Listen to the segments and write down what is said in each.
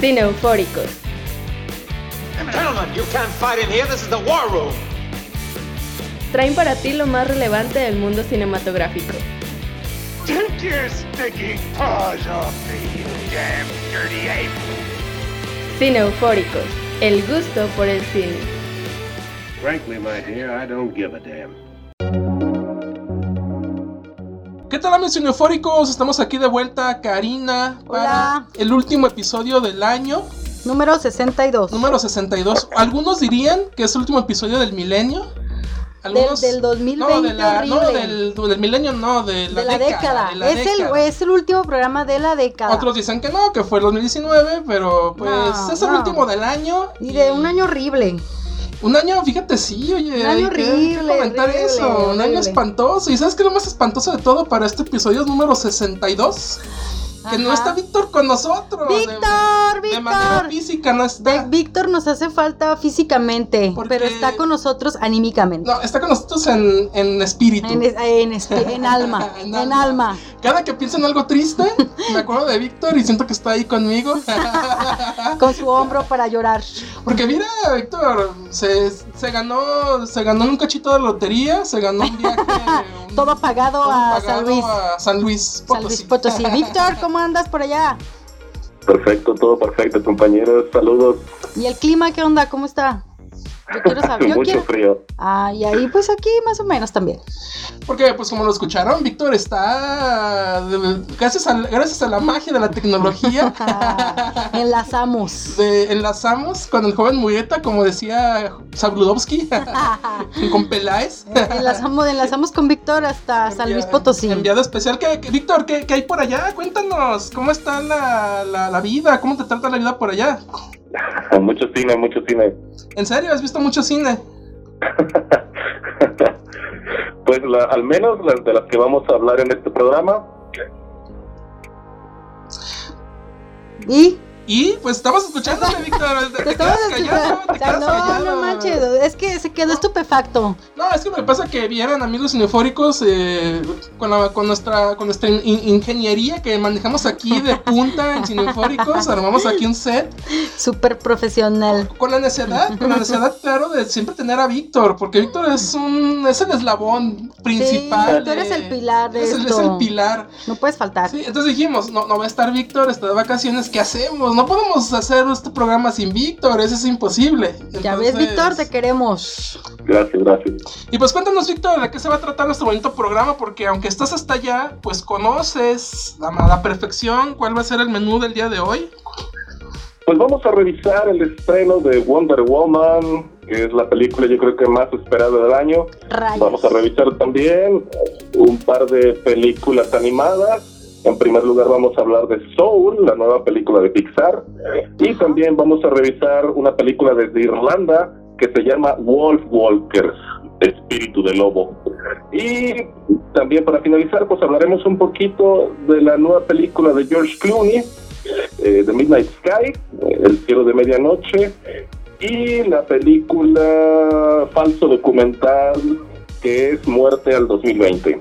Cine Eufóricos. Gentlemen, you can't fight in here. This is the war room. Traen para ti lo más relevante del mundo cinematográfico. Take your sticky paws off me, you damn dirty ape! Cine Eufóricos. El gusto por el cine. Frankly, my dear, I don't give a damn. ¿Qué tal amigos cineufóricos? Estamos aquí de vuelta, Karina, para Hola. el último episodio del año, Número 62. número 62. Algunos dirían que es el último episodio del milenio. Algunos... del 2020 No, de la- no, del, del milenio, no, de la, de la década. de la es, década. El, es el último programa de la década. Otros dicen que no, que fue el 2019, pero pues No, es el no. último del año. Y de un año horrible. Un año, fíjate, sí, oye, Un año que- horrible, comentar horrible, eso, un año espantoso. ¿Y sabes qué es lo más espantoso de todo para este episodio es número 62? Que no está Víctor con nosotros. de- ¡Víctor! De, manera ¡Víctor! física no De- está. Víctor nos hace falta físicamente, Porque- pero está con nosotros anímicamente. No, está con nosotros en, en espíritu. En, en, espi- en alma, En alma. alma. Cada que pienso en algo triste, me acuerdo de Víctor y siento que está ahí conmigo. con su hombro para llorar. Porque mira, Víctor, se, se ganó se ganó un cachito de lotería, se ganó un viaje. un- Todo pagado todo a pagado San Luis. a San Luis San Luis Potosí. Potosí. Víctor, ¿cómo andas por allá? Perfecto, todo perfecto, compañeros. Saludos. ¿Y el clima qué onda? ¿Cómo está? Yo quiero saber. Yo Mucho quiero. frío. Ah, y ahí pues aquí más o menos también. Porque, pues como lo escucharon, Víctor está. Gracias a, gracias a la magia de la tecnología. Enlazamos. de- enlazamos con el joven Muyeta, como decía Sabludowski, con Peláez. enlazamos, enlazamos con Víctor hasta San Luis Potosí. Enviado especial. ¿Qué, qué- Víctor, ¿qué, qué hay por allá? Cuéntanos, ¿cómo está la, la, la vida? ¿Cómo te trata la vida por allá? Mucho cine, mucho cine. ¿En serio? ¿Has visto mucho cine? pues la- al menos las de las que vamos a hablar en este programa. Y Y pues estamos escuchándote, Víctor. Te, te quedas callado, te quedas No, callado. no manches, es que se quedó estupefacto. No, es que me pasa que vieran amigos cinefóricos eh, con, la- con nuestra con nuestra in- ingeniería que manejamos aquí de punta en cinefóricos, armamos aquí un set Súper profesional. con la necesidad, con la necesidad claro de siempre tener a Víctor, porque Víctor es un es el eslabón principal. tú eres el pilar de es el, es el pilar. No puedes faltar. Sí, entonces dijimos, no, no va a estar Víctor, está de vacaciones, ¿qué hacemos? No podemos hacer este programa sin Víctor, eso es imposible. Ya ves, Víctor, te queremos. Gracias, gracias. Y pues cuéntanos, Víctor, de qué se va a tratar nuestro bonito programa, porque aunque estás hasta allá, pues conoces a la perfección cuál va a ser el menú del día de hoy. Pues vamos a revisar el estreno de Wonder Woman, que es la película yo creo que más esperada del año. Rayos. Vamos a revisar también un par de películas animadas. En primer lugar vamos a hablar de Soul, la nueva película de Pixar. Y también vamos a revisar una película desde Irlanda que se llama Wolf Walkers, Espíritu de Lobo. Y también para finalizar pues hablaremos un poquito de la nueva película de George Clooney, eh, Midnight Sky, eh, El cielo de medianoche. Y la película falso documental que es Muerte al 2020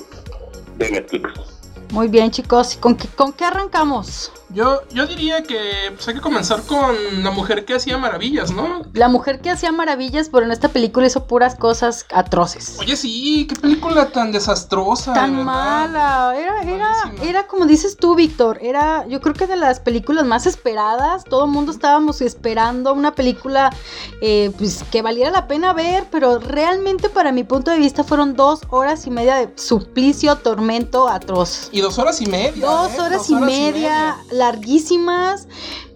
de Netflix. Muy bien, chicos. ¿Y ¿Con qué, ¿Con qué arrancamos? Yo, yo diría que pues, hay que comenzar con la mujer que hacía maravillas, ¿no? La mujer que hacía maravillas, pero en esta película hizo puras cosas atroces. Oye, sí, qué película tan desastrosa. de Tan verdad. mala. Era, era, era como dices tú, Víctor. Era, yo creo que de las películas más esperadas. Todo el mundo estábamos esperando una película eh, pues, que valiera la pena ver, pero realmente, para mi punto de vista, fueron dos horas y media de suplicio, tormento atroz. Y dos horas y media. Dos ¿eh? horas, y, media, larguísimas.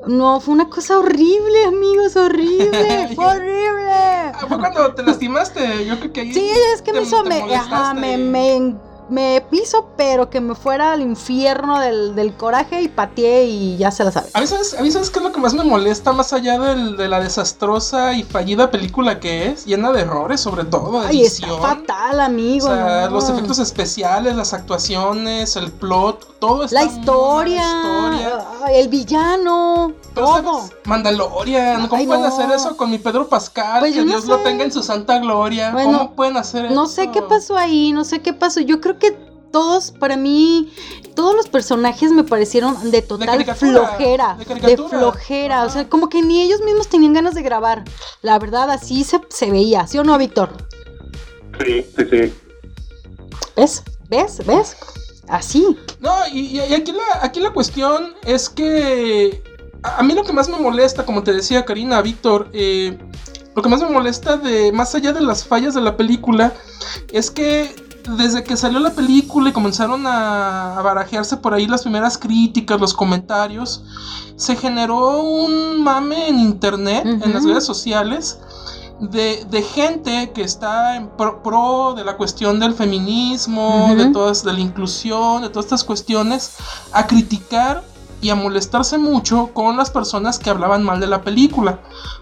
No, fue una cosa horrible, amigos, horrible. fue horrible. Ah, fue cuando te lastimaste. Yo creo que ahí. Sí, es que te- me hizo, me, ajá, me, me, me hizo, pero que me fuera al infierno del, del coraje y pateé y ya se la sabe. A mí, ¿sabes, a mí, ¿sabes qué es lo que más me molesta? Más allá del- de la desastrosa y fallida película que es, llena de errores, sobre todo. De Ay, está edición. fatal, amigo. O sea, no. los efectos especiales, las actuaciones, el plot, todo está La muy historia, la historia. el villano, Pero, todo. ¿sabes? Mandalorian, ¿cómo Ay, pueden no. hacer eso con mi Pedro Pascal? Pues que no Dios lo tenga en su santa gloria. Bueno, ¿Cómo pueden hacer eso? No sé qué pasó ahí, no sé qué pasó. Yo creo que todos, para mí, todos los personajes me parecieron de total flojera. de De, caricatura. flojera. O sea, como que ni ellos mismos tenían ganas de grabar. La verdad, así se, se veía. ¿Sí o no, Víctor? Sí, sí, sí. ¿Ves? ¿Ves? ¿Ves? Así. No, y, y aquí, la, aquí la cuestión es que a, a mí lo que más me molesta, como te decía Karina, Víctor, eh, lo que más me molesta de más allá de las fallas de la película es que desde que salió la película y comenzaron a, a barajearse por ahí las primeras críticas, los comentarios, se generó un mame en internet, en las redes sociales, de, de gente que está en pro, pro de la cuestión del feminismo, de todas, de la inclusión, de todas estas cuestiones, a criticar y a molestarse mucho con las personas que hablaban mal de la película,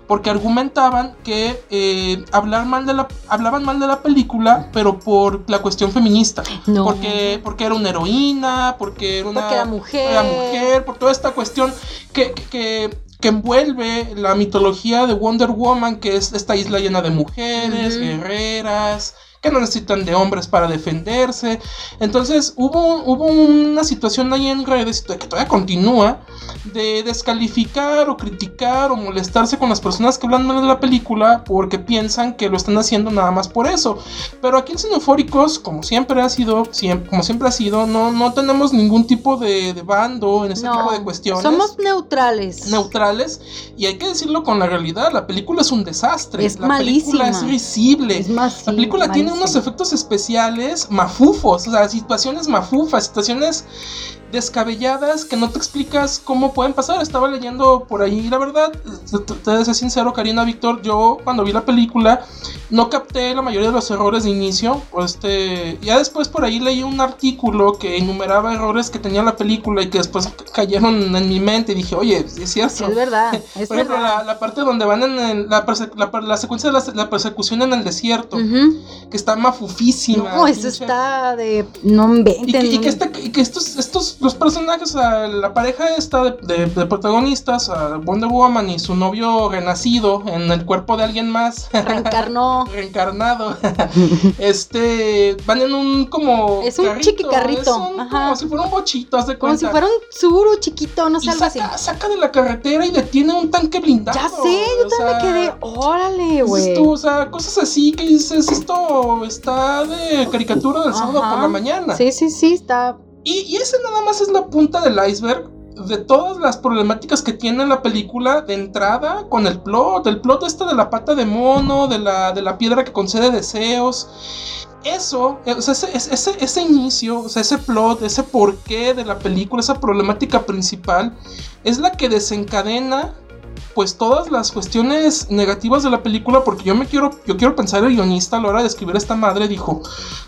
porque argumentaban que eh, hablar mal de la, hablaban mal de la película, pero por la cuestión feminista, No. porque, porque era una heroína, porque era una Porque era mujer. era mujer, por toda esta cuestión que, que, que- envuelve la mitología de Wonder Woman, que es esta isla llena de mujeres, guerreras, que no necesitan de hombres para defenderse. Entonces hubo, hubo una situación ahí en redes que todavía continúa de descalificar o criticar o molestarse con las personas que hablan mal de la película porque piensan que lo están haciendo nada más por eso. Pero aquí en Cinefóricos, como siempre ha sido, siem- como siempre ha sido, no, no tenemos ningún tipo de, de bando en ese tipo de cuestiones. somos neutrales. neutrales y hay que decirlo con la realidad, la película es un desastre. Es la película es malísima. risible. Es más, La película tiene malísimo. Unos efectos especiales mafufos, o sea, situaciones mafufas, situaciones descabelladas que no te explicas cómo pueden pasar. Estaba leyendo por ahí, la verdad, te, ser sincero, Karina, Víctor, yo cuando vi la película no capté la mayoría de los errores de inicio. Este, ya después por ahí leí un artículo que enumeraba errores que tenía la película y que después cayeron en mi mente y dije, oye, es cierto. Es verdad. Es Por ejemplo, verdad. la, la parte donde van en el- la, la, la secuencia de la, persecución en el desierto, que está mafufísima. No, eso pinche. está de. No Y inventen. que, y que, esta- y que estos, estos, los personajes, la pareja esta de, de- de protagonistas, a Wonder Woman y su novio renacido en el cuerpo de alguien más, reencarnó. reencarnado, este, van en un como... Es un chiquicarrito, es un- ajá. como si fuera un bochito, haz de Como si fuera un Zuru chiquito, no sé, y algo así. saca, saca de la carretera y detiene un tanque blindado. Ya sé, yo también me quedé. Órale, güey. o sea, cosas así que dices, esto está de caricatura del sábado por la mañana. Sí, sí, sí, está. Y, y ese nada más es la punta del iceberg de todas las problemáticas que tiene la película de entrada con el plot, el plot este de la pata de mono, de la, de la piedra que concede deseos. Eso, eh, o sea, ese- ese, ese inicio, o sea, ese plot, ese porqué de la película, esa problemática principal, es la que desencadena pues todas las cuestiones negativas de la película porque yo me quiero yo quiero pensar el guionista a la hora de escribir esta madre dijo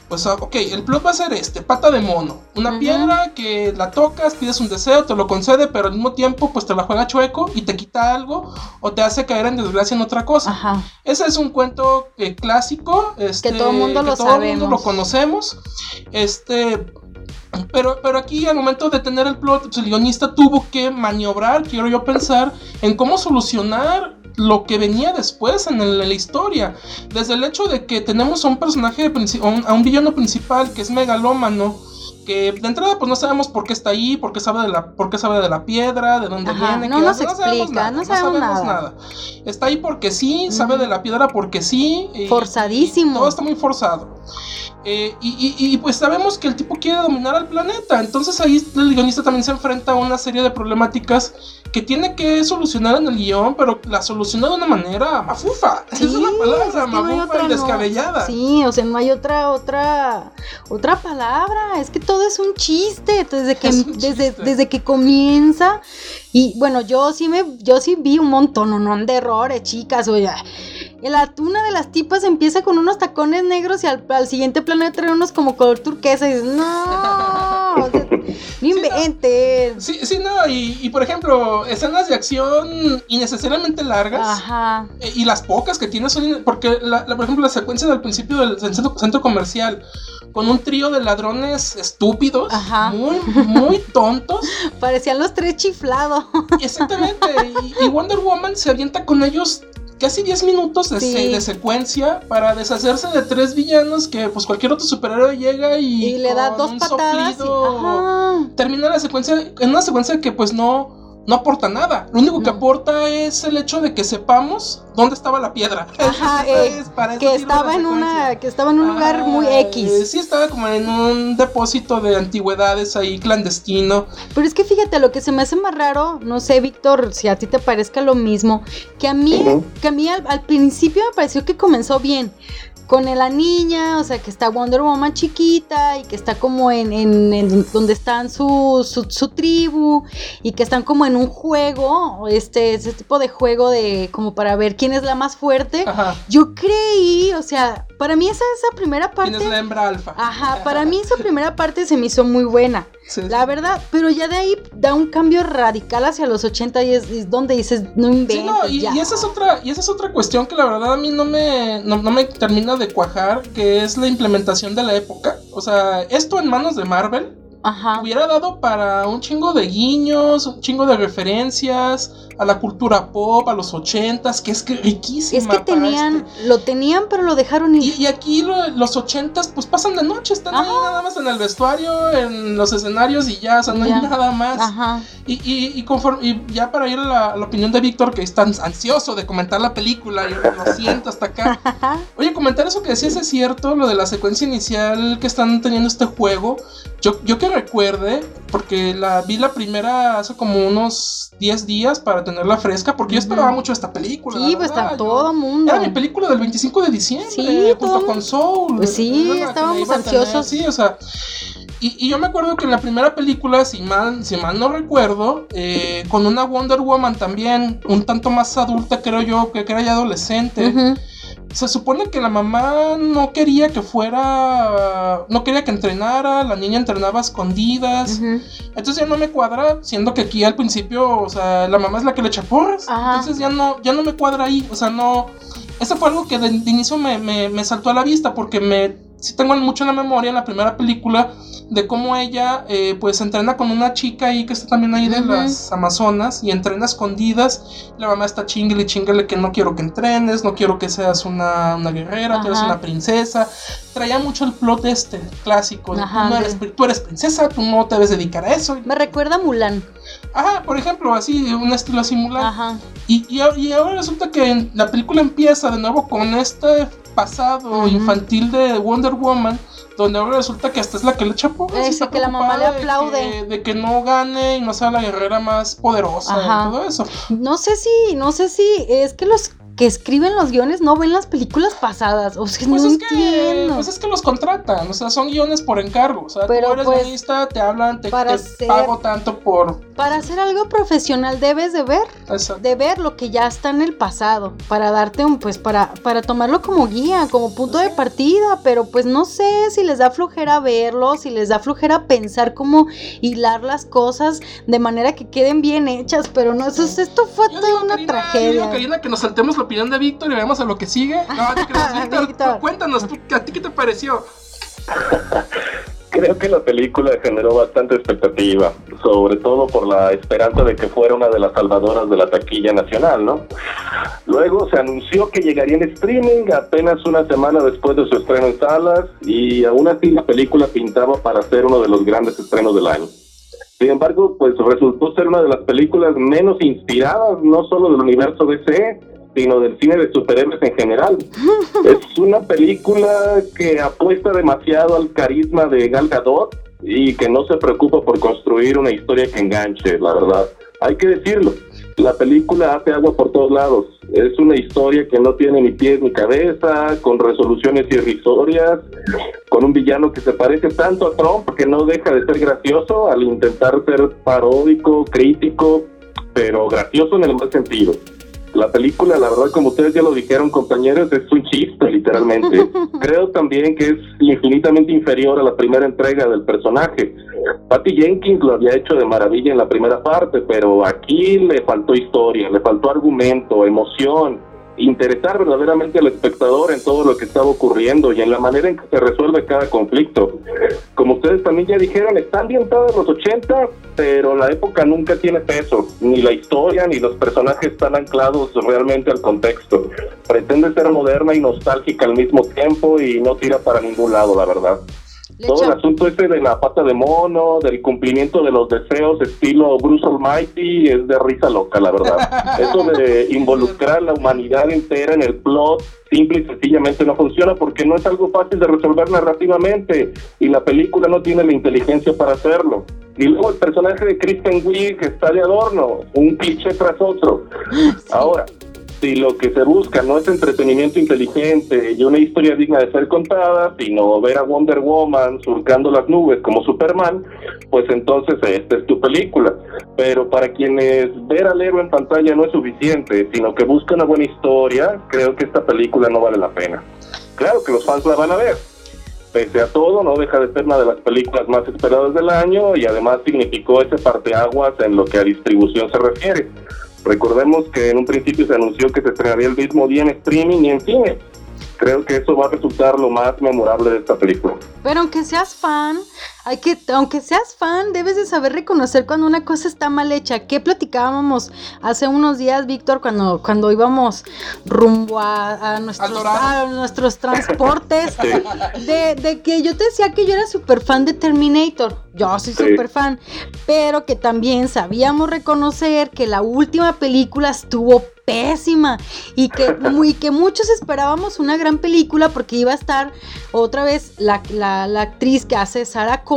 pues ah, ok el plot va a ser este pata de mono una piedra que la tocas pides un deseo te lo concede pero al mismo tiempo pues te la juega chueco y te quita algo o te hace caer en desgracia en otra cosa. Ajá. ese es un cuento eh, clásico este, todo mundo lo todo el mundo lo conocemos. Este pero, pero aquí al momento de tener el plot, pues, el guionista tuvo que maniobrar, quiero yo pensar, en cómo solucionar lo que venía después en, el- en la historia. Desde el hecho de que tenemos a un personaje, princi- a un, a un villano principal que es megalómano, que de entrada pues no sabemos por qué está ahí, por qué sabe de la, por qué sabe de la piedra, de dónde Ajá, viene, no qué nos hace, explica, no sabemos nada. Está ahí porque sí, sabe de la piedra porque sí. Forzadísimo. todo está muy forzado. Eh, y, y- y, pues sabemos que el tipo quiere dominar al planeta. Entonces ahí el guionista también se enfrenta a una serie de problemáticas que tiene que solucionar en el guion, pero la soluciona de una manera mafufa. Sí, es la palabra, mafufa y no. descabellada. Sí, o sea, no hay otra, otra, otra palabra. Es que todo es un chiste. Desde que, Es un desde, desde que comienza. Y bueno, yo sí me, yo sí vi un montón, no, no de errores, chicas. Oye, la una de las tipas empieza con unos tacones negros y al, al siguiente plano trae unos como color turquesa. Y dices, no, o sea, no inventen. Sí, sí, no, y, y, por ejemplo, escenas de acción innecesariamente largas. Ajá. Eh, Y las pocas que tiene son. Porque, la, la- por ejemplo, la secuencia del principio del centro, centro comercial, con un trío de ladrones estúpidos, Ajá. muy, muy tontos. Parecían los tres chiflados. Exactamente. Y, y Wonder Woman se avienta con ellos casi 10 minutos de, Sí. se- de secuencia para deshacerse de tres villanos que pues cualquier otro superhéroe llega y, Y le da dos un patadas soplido termina la secuencia en una secuencia que pues no, no aporta nada. Lo único que aporta es el hecho de que sepamos dónde estaba la piedra. Ajá, eh, es, para Que estaba en una. Que estaba en un lugar Ah, muy eh, X. Sí, estaba como en un depósito de antigüedades ahí clandestino. Pero es que fíjate, lo que se me hace más raro, no sé, Víctor, si a ti te parezca lo mismo, que a mí, que a mí al, al principio me pareció que comenzó bien. Con la niña, o sea, que está Wonder Woman chiquita y que está como en, en- en donde están su, su, su tribu y que están como en un juego, este, ese tipo de juego de como para ver quién es la más fuerte. Ajá. Yo creí, o sea, para mí esa, esa primera parte... Tienes la hembra alfa. Ajá, para mí esa primera parte se me hizo muy buena. Sí. La verdad, pero ya de ahí da un cambio radical hacia los 80 y es, es donde dices, no inventes. Sí, no, y, ya. y esa es otra, y esa es otra cuestión que la verdad a mí no me, no, no me termina de cuajar, que es la implementación de la época. O sea, esto en manos de Marvel Ajá. hubiera dado para un chingo de guiños, un chingo de referencias a la cultura pop, a los ochentas, que es que riquísima. Es que tenían, este- lo tenían, pero lo dejaron ir. Y, y aquí lo- los ochentas pues pasan de noche, están ahí nada más en el vestuario, en los escenarios y ya, o sea, no Ya. hay nada más. Ajá. Y, y, y, conforme, y ya para ir a la, opinión de Víctor, que está ansioso de comentar la película, yo lo siento hasta acá. Oye, comentar eso que decías es cierto, lo de la secuencia inicial que están teniendo este juego. Yo, yo que recuerde, porque la vi la primera hace como unos 10 días para tenerla fresca, porque yo esperaba mucho esta película. Sí, pues está todo mundo. Era mi película del 25 de diciembre, Sí, junto con Soul. Pues sí, estábamos ansiosos. Sí, o sea. Y, y yo me acuerdo que en la primera película, si mal, si mal no recuerdo, eh, con una Wonder Woman también, un tanto más adulta, creo yo, que, que era ya adolescente. Ujú. Se supone que la mamá no quería que fuera. No quería que entrenara, la niña entrenaba a escondidas. Entonces ya no me cuadra, siendo que aquí al principio, o sea, la mamá es la que le echa porras. Ajá. Entonces ya no, ya no me cuadra ahí. O sea, no. Eso fue algo que de, de inicio me, me- me saltó a la vista porque me. Sí tengo mucho en la memoria en la primera película de cómo ella eh, pues entrena con una chica ahí que está también ahí de las Amazonas y entrena escondidas. La mamá está chingle y chingle que no quiero que entrenes, no quiero que seas una, una guerrera, tú eres Ajá. una princesa. Traía mucho el plot este clásico. de Ajá, tú, no eres, tú eres princesa, tú no te debes dedicar a eso. Me recuerda a Mulan. Ajá, por ejemplo, así, un estilo similar. Ajá. Y, y, y ahora resulta que la película empieza de nuevo con este pasado infantil de Wonder Woman, donde ahora resulta que hasta es la que le echa que la mamá le de aplaude. que- De que, no gane y no sea la guerrera más poderosa Ajá. y todo eso. No sé si, no sé si es que los que escriben los guiones no ven las películas pasadas. O sea, Pues no es, que, entiendo. pues es que los contratan, o sea, son guiones por encargo. O sea, Pero, tú eres pues, guionista, te hablan, te, para te ser- pago tanto por. Para hacer algo profesional debes de ver, Exacto. de ver lo que ya está en el pasado, para darte un, pues, para, para tomarlo como guía, como punto de partida, pero pues no sé si les da flojera verlo, si les da flojera pensar cómo hilar las cosas de manera que queden bien hechas, pero no, eso, esto fue Yo toda digo, una Karina, yo tragedia. digo, Karina, que nos saltemos la opinión de Víctor y vayamos a lo que sigue. No, Víctor, Víctor. cuéntanos, ¿tú- ¿a ti qué te pareció? Creo que la película generó bastante expectativa, sobre todo por la esperanza de que fuera una de las salvadoras de la taquilla nacional, ¿no? Luego se anunció que llegaría en streaming apenas una semana después de su estreno en salas y aún así la película pintaba para ser uno de los grandes estrenos del año. Sin embargo, pues resultó ser una de las películas menos inspiradas, no solo del universo DC, sino del cine de superhéroes en general. es una película que apuesta demasiado al carisma de Gal Gadot y que no se preocupa por construir una historia que enganche, la verdad. Hay que decirlo, la película hace agua por todos lados. Es una historia que no tiene ni pies ni cabeza, con resoluciones irrisorias, con un villano que se parece tanto a Trump que no deja de ser gracioso al intentar ser paródico, crítico, pero gracioso en el mal sentido. La película, la verdad, como ustedes ya lo dijeron, compañeros, es un chiste, literalmente. Creo también que es infinitamente inferior a la primera entrega del personaje. Patty Jenkins lo había hecho de maravilla en la primera parte, pero aquí le faltó historia, le faltó argumento, emoción. Interesar verdaderamente al espectador en todo lo que estaba ocurriendo y en la manera en que se resuelve cada conflicto. Como ustedes también ya dijeron, está ambientada en los 80, pero la época nunca tiene peso, ni la historia ni los personajes están anclados realmente al contexto. Pretende ser moderna y nostálgica al mismo tiempo y no tira para ningún lado, la verdad. Le Todo el asunto ese de la pata de mono, del cumplimiento de los deseos estilo Bruce Almighty es de risa loca, la verdad. Eso de involucrar la humanidad entera en el plot simple y sencillamente no funciona porque no es algo fácil de resolver narrativamente y la película no tiene la inteligencia para hacerlo. Y luego el personaje de Kristen Wiig está de adorno, un cliché tras otro. Ahora, si lo que se busca no es entretenimiento inteligente y una historia digna de ser contada, sino ver a Wonder Woman surcando las nubes como Superman, pues entonces esta es tu película. Pero para quienes ver al héroe en pantalla no es suficiente, sino que buscan una buena historia, creo que esta película no vale la pena. Claro que los fans la van a ver. Pese a todo, no deja de ser una de las películas más esperadas del año y además significó ese parteaguas en lo que a distribución se refiere. Recordemos que en un principio se anunció que se estrenaría el mismo día en streaming y en cine. Creo que eso va a resultar lo más memorable de esta película. Pero aunque seas fan, hay que, aunque seas fan, debes de saber reconocer cuando una cosa está mal hecha. ¿Qué platicábamos hace unos días, Víctor, cuando, cuando íbamos rumbo a, a nuestros, Dorado. a nuestros transportes? Sí. De, de que yo te decía que yo era súper fan de Terminator. Yo soy Sí. súper fan. Pero que también sabíamos reconocer que la última película estuvo pésima y que, muy, que muchos esperábamos una gran película porque iba a estar otra vez la, la- la actriz que hace Sarah Connor,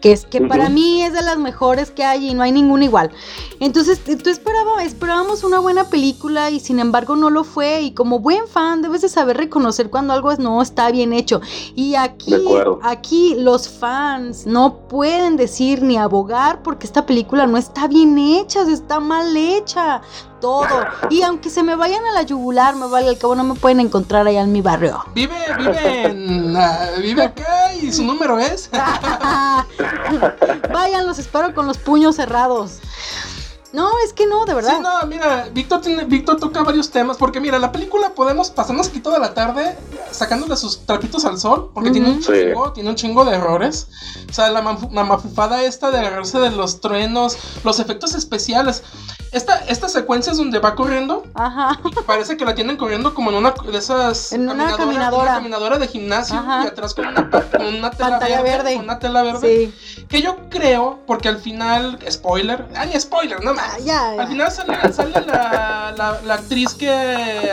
que es que para Ujú. mí es de las mejores que hay y no hay ninguna igual. Entonces, tú esperaba, esperábamos una buena película y sin embargo no lo fue. Y como buen fan, debes de saber reconocer cuando algo no está bien hecho. Y aquí, aquí los fans no pueden decir ni abogar porque esta película no está bien hecha, está mal hecha. Todo. Y aunque se me vayan a la yugular, me vale al cabo, no me pueden encontrar allá en mi barrio. Vive, vive en, ah, vive acá y su número es. Vayan, los espero con los puños cerrados. No, es que no, de verdad. Sí, no, mira, Víctor tiene, Víctor toca varios temas, porque mira, la película podemos pasarnos aquí toda la tarde sacándole sus trapitos al sol, porque tiene un. Sí. chingo, tiene un chingo de errores. O sea, la, mafu- la mafufada esta de agarrarse de los truenos, los efectos especiales. Esta, esta secuencia es donde va corriendo, Ajá. y parece que la tienen corriendo como en una de esas En una caminadora- caminadora. una caminadora de gimnasio Ajá. y atrás con una, con una tela Pantalla verde. con una tela verde. Sí. Que yo creo, porque al final, spoiler, ni spoiler, no más. ya, ya. Al final sale, sale la, la- la actriz que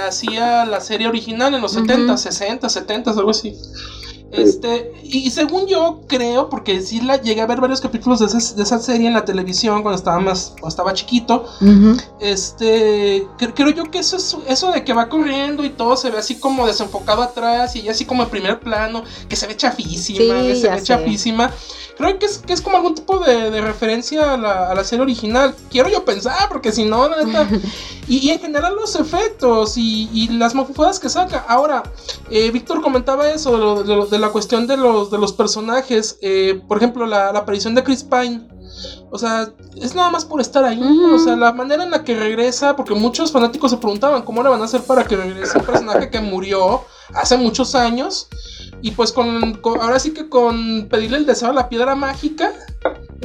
hacía la serie original en los Ujú. 70, 60, 70, algo así. Este, y según yo creo, porque sí la llegué a ver varios capítulos de esa, de esa serie en la televisión cuando estaba más, cuando estaba chiquito. Ujú. Este, cre- creo yo que eso es eso de que va corriendo y todo se ve así como desenfocado atrás y así como en primer plano, que se ve chafísima, Sí, que se ve sé. chafísima. Creo que es, que es como algún tipo de, de referencia a la, a la serie original. Quiero yo pensar, porque si no, la neta. y, y en general los efectos y, y las mafufadas que saca. Ahora, eh, Víctor comentaba eso, de, lo- lo- de la cuestión de los, de los personajes. Eh, por ejemplo, la, la aparición de Chris Pine. O sea, es nada más por estar ahí. O sea, la manera en la que regresa, porque muchos fanáticos se preguntaban cómo le van a hacer para que regrese un personaje que murió hace muchos años. Y pues con, con- ahora sí que con pedirle el deseo a la piedra mágica,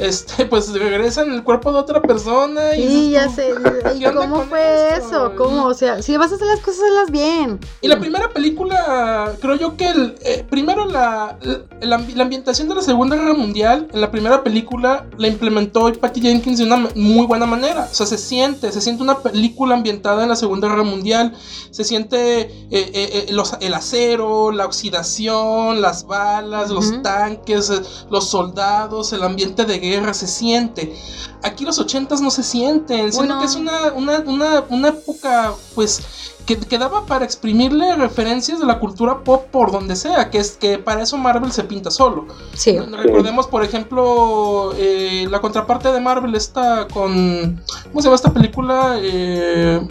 este, pues regresa en el cuerpo de otra persona. Y Sí, ya sé. ¿Y ¿qué onda cómo fue esto? eso? ¿Cómo? O sea, si vas a hacer las cosas, hazlas bien. Y la primera película, creo yo que el, eh, primero la, la, la ambientación de la Segunda Guerra Mundial, en la primera película la implementó Patty Jenkins de una muy buena manera. O sea, se siente, se siente una película ambientada en la Segunda Guerra Mundial. Se siente eh, eh, eh, los- el acero, la oxidación, las balas, los Ujú. tanques, eh, los soldados, el ambiente de guerra, se siente. Aquí los ochentas no se sienten, sino Bueno. que es una, una, una, una época, pues, que, que daba para exprimirle referencias de la cultura pop por donde sea, que es que para eso Marvel se pinta solo. Sí. Recordemos, por ejemplo, eh, la contraparte de Marvel está con. ¿Cómo se llama esta película? Eh,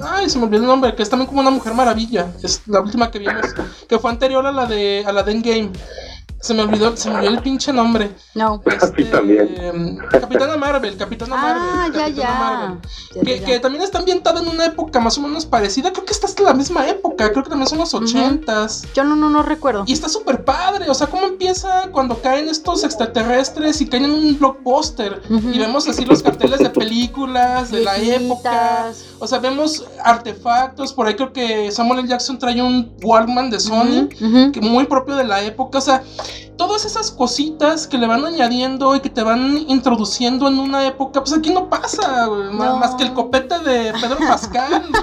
Ay, se me olvidó el nombre, que es también como una mujer maravilla. Es la última que vimos, que fue anterior a la de, a la de Endgame. Se me olvidó, se me olvidó el pinche nombre. No. Así también. Capitana Marvel, Capitana Ah, Marvel. ya, Capitana ya. Marvel. Ya, Que, ya, que ya. también está ambientada en una época más o menos parecida. Creo que está hasta la misma época. Creo que también son los ochentas. Yo no, no, no recuerdo. Y está súper padre. O sea, cómo empieza cuando caen estos extraterrestres y caen en un blockbuster. Y vemos así los carteles de películas de la época. O sea, vemos artefactos. Por ahí creo que Samuel L. Jackson trae un Walkman de Sony. Que muy propio de la época. O sea, todas esas cositas que le van añadiendo y que te van introduciendo en una época, pues aquí no pasa, güey, más, No. más que el copete de Pedro Pascal.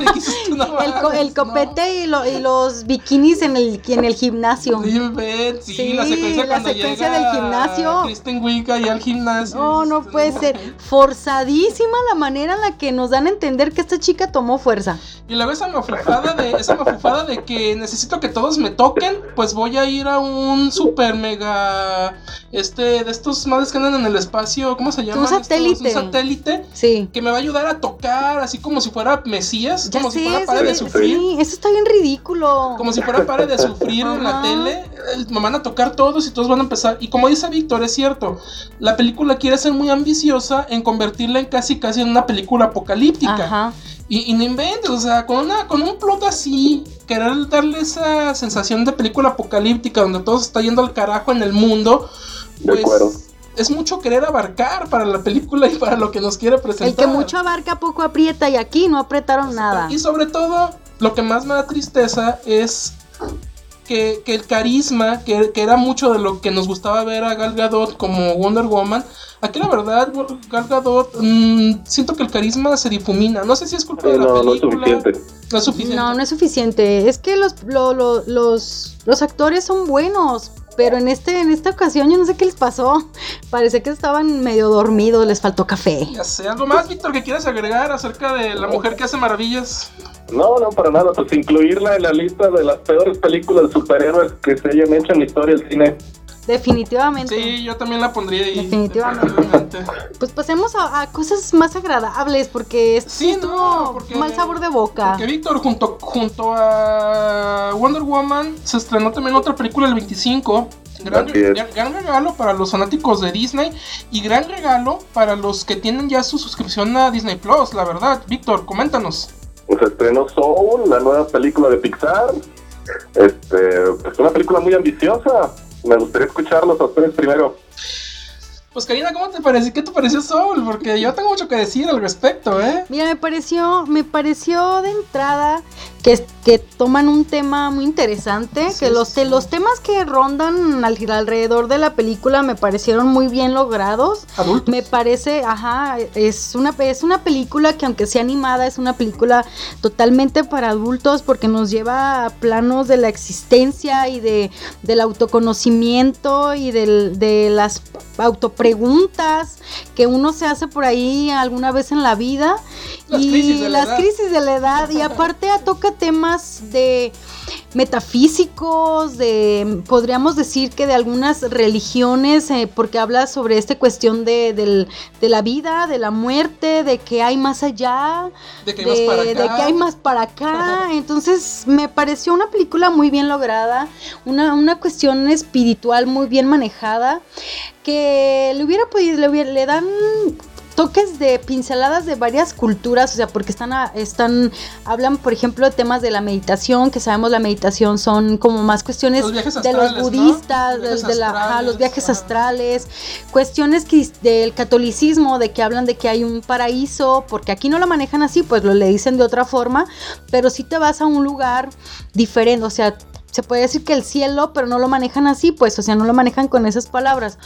El, co- el ¿no? copete y, lo- y los bikinis en el, en el gimnasio. Sí, ven, sí, Sí, la secuencia, la cuando secuencia llega del gimnasio. Kristen Wiig ahí al gimnasio. No, no puede ser. Forzadísima la manera en la que nos dan a entender que esta chica tomó fuerza. Y luego esa mafufada de, esa mafufada de que necesito que todos me toquen, pues voy a ir a un super mega, este, de estos madres que andan en el espacio, ¿cómo se llama? satélite. Un satélite Sí. que me va a ayudar a tocar, así como si fuera Mesías, Ya como sé, si fuera padre de sufrir. sí, eso está bien ridículo. Como si fuera padre de sufrir en la tele, van a tocar todos y todos van a empezar. Y como dice Víctor, es cierto, la película quiere ser muy ambiciosa en convertirla en casi casi en una película apocalíptica. Ajá. Y, y no inventes, o sea, con, una, con un plot así, querer darle esa sensación de película apocalíptica donde todo se está yendo al carajo en el mundo, pues es mucho querer abarcar para la película y para lo que nos quiere presentar. El que mucho abarca poco aprieta y aquí no apretaron nada. Y sobre todo, lo que más me da tristeza es que, que el carisma, que, que era mucho de lo que nos gustaba ver a Gal Gadot como Wonder Woman, aquí la verdad, Gal Gadot, mm, siento que el carisma se difumina. No sé si es culpa Sí, de la no, no es película. suficiente. No es suficiente. No, no es suficiente. Es que los, lo- lo- los, los actores son buenos. Pero en este, en esta ocasión yo no sé qué les pasó. Parece que estaban medio dormidos, les faltó café. Ya sé, algo más, Víctor, que quieras agregar acerca de la mujer que hace maravillas. No, no, para nada. Pues incluirla en la lista de las peores películas de superhéroes que se hayan hecho en la historia del cine. Definitivamente. Sí, yo también la pondría ahí. Definitivamente. Definitivamente. Pues pasemos a, a cosas más agradables porque esto Sí, estuvo no, porque- mal sabor de boca. Porque Víctor, junto, junto a Wonder Woman, se estrenó también otra película el 25. Gran, regalo para los fanáticos de Disney y gran regalo para los que tienen ya su suscripción a Disney Plus, la verdad. Víctor, coméntanos. Pues estrenó Soul, la nueva película de Pixar. Este, es una película muy ambiciosa. Me gustaría escucharlos a ustedes primero. Pues Karina, ¿cómo te pareció? ¿Qué te pareció Soul? Porque yo tengo mucho que decir al respecto, ¿eh? Mira, me pareció, me pareció de entrada que, que toman un tema muy interesante, Sí, que los, sí, los temas que rondan al- alrededor de la película me parecieron muy bien logrados. Adulto. Me parece, ajá, es una, es una película que aunque sea animada, es una película totalmente para adultos porque nos lleva a planos de la existencia y de, del autoconocimiento y del- de las autopreguntas que uno se hace por ahí alguna vez en la vida. Las y crisis de la las edad. crisis de la edad. Y aparte toca temas de metafísicos, de podríamos decir que de algunas religiones, eh, porque habla sobre esta cuestión de, del- de la vida, de la muerte, de que hay más allá, De que hay más para acá. de que hay más para acá. Entonces me pareció una película muy bien lograda, una, una cuestión espiritual muy bien manejada, que le hubiera podido, le, hubiera- le dan toques de pinceladas de varias culturas, o sea, porque están, a- están, hablan, por ejemplo, de temas de la meditación, que sabemos la meditación son como más cuestiones Los de los budistas, Los de, de la- ajá, los viajes astrales, cuestiones que, del catolicismo, de que hablan de que hay un paraíso, porque aquí no lo manejan así, pues lo le dicen de otra forma, pero si te vas a un lugar diferente, o sea, se puede decir que el cielo, pero no lo manejan así, pues, o sea, no lo manejan con esas palabras.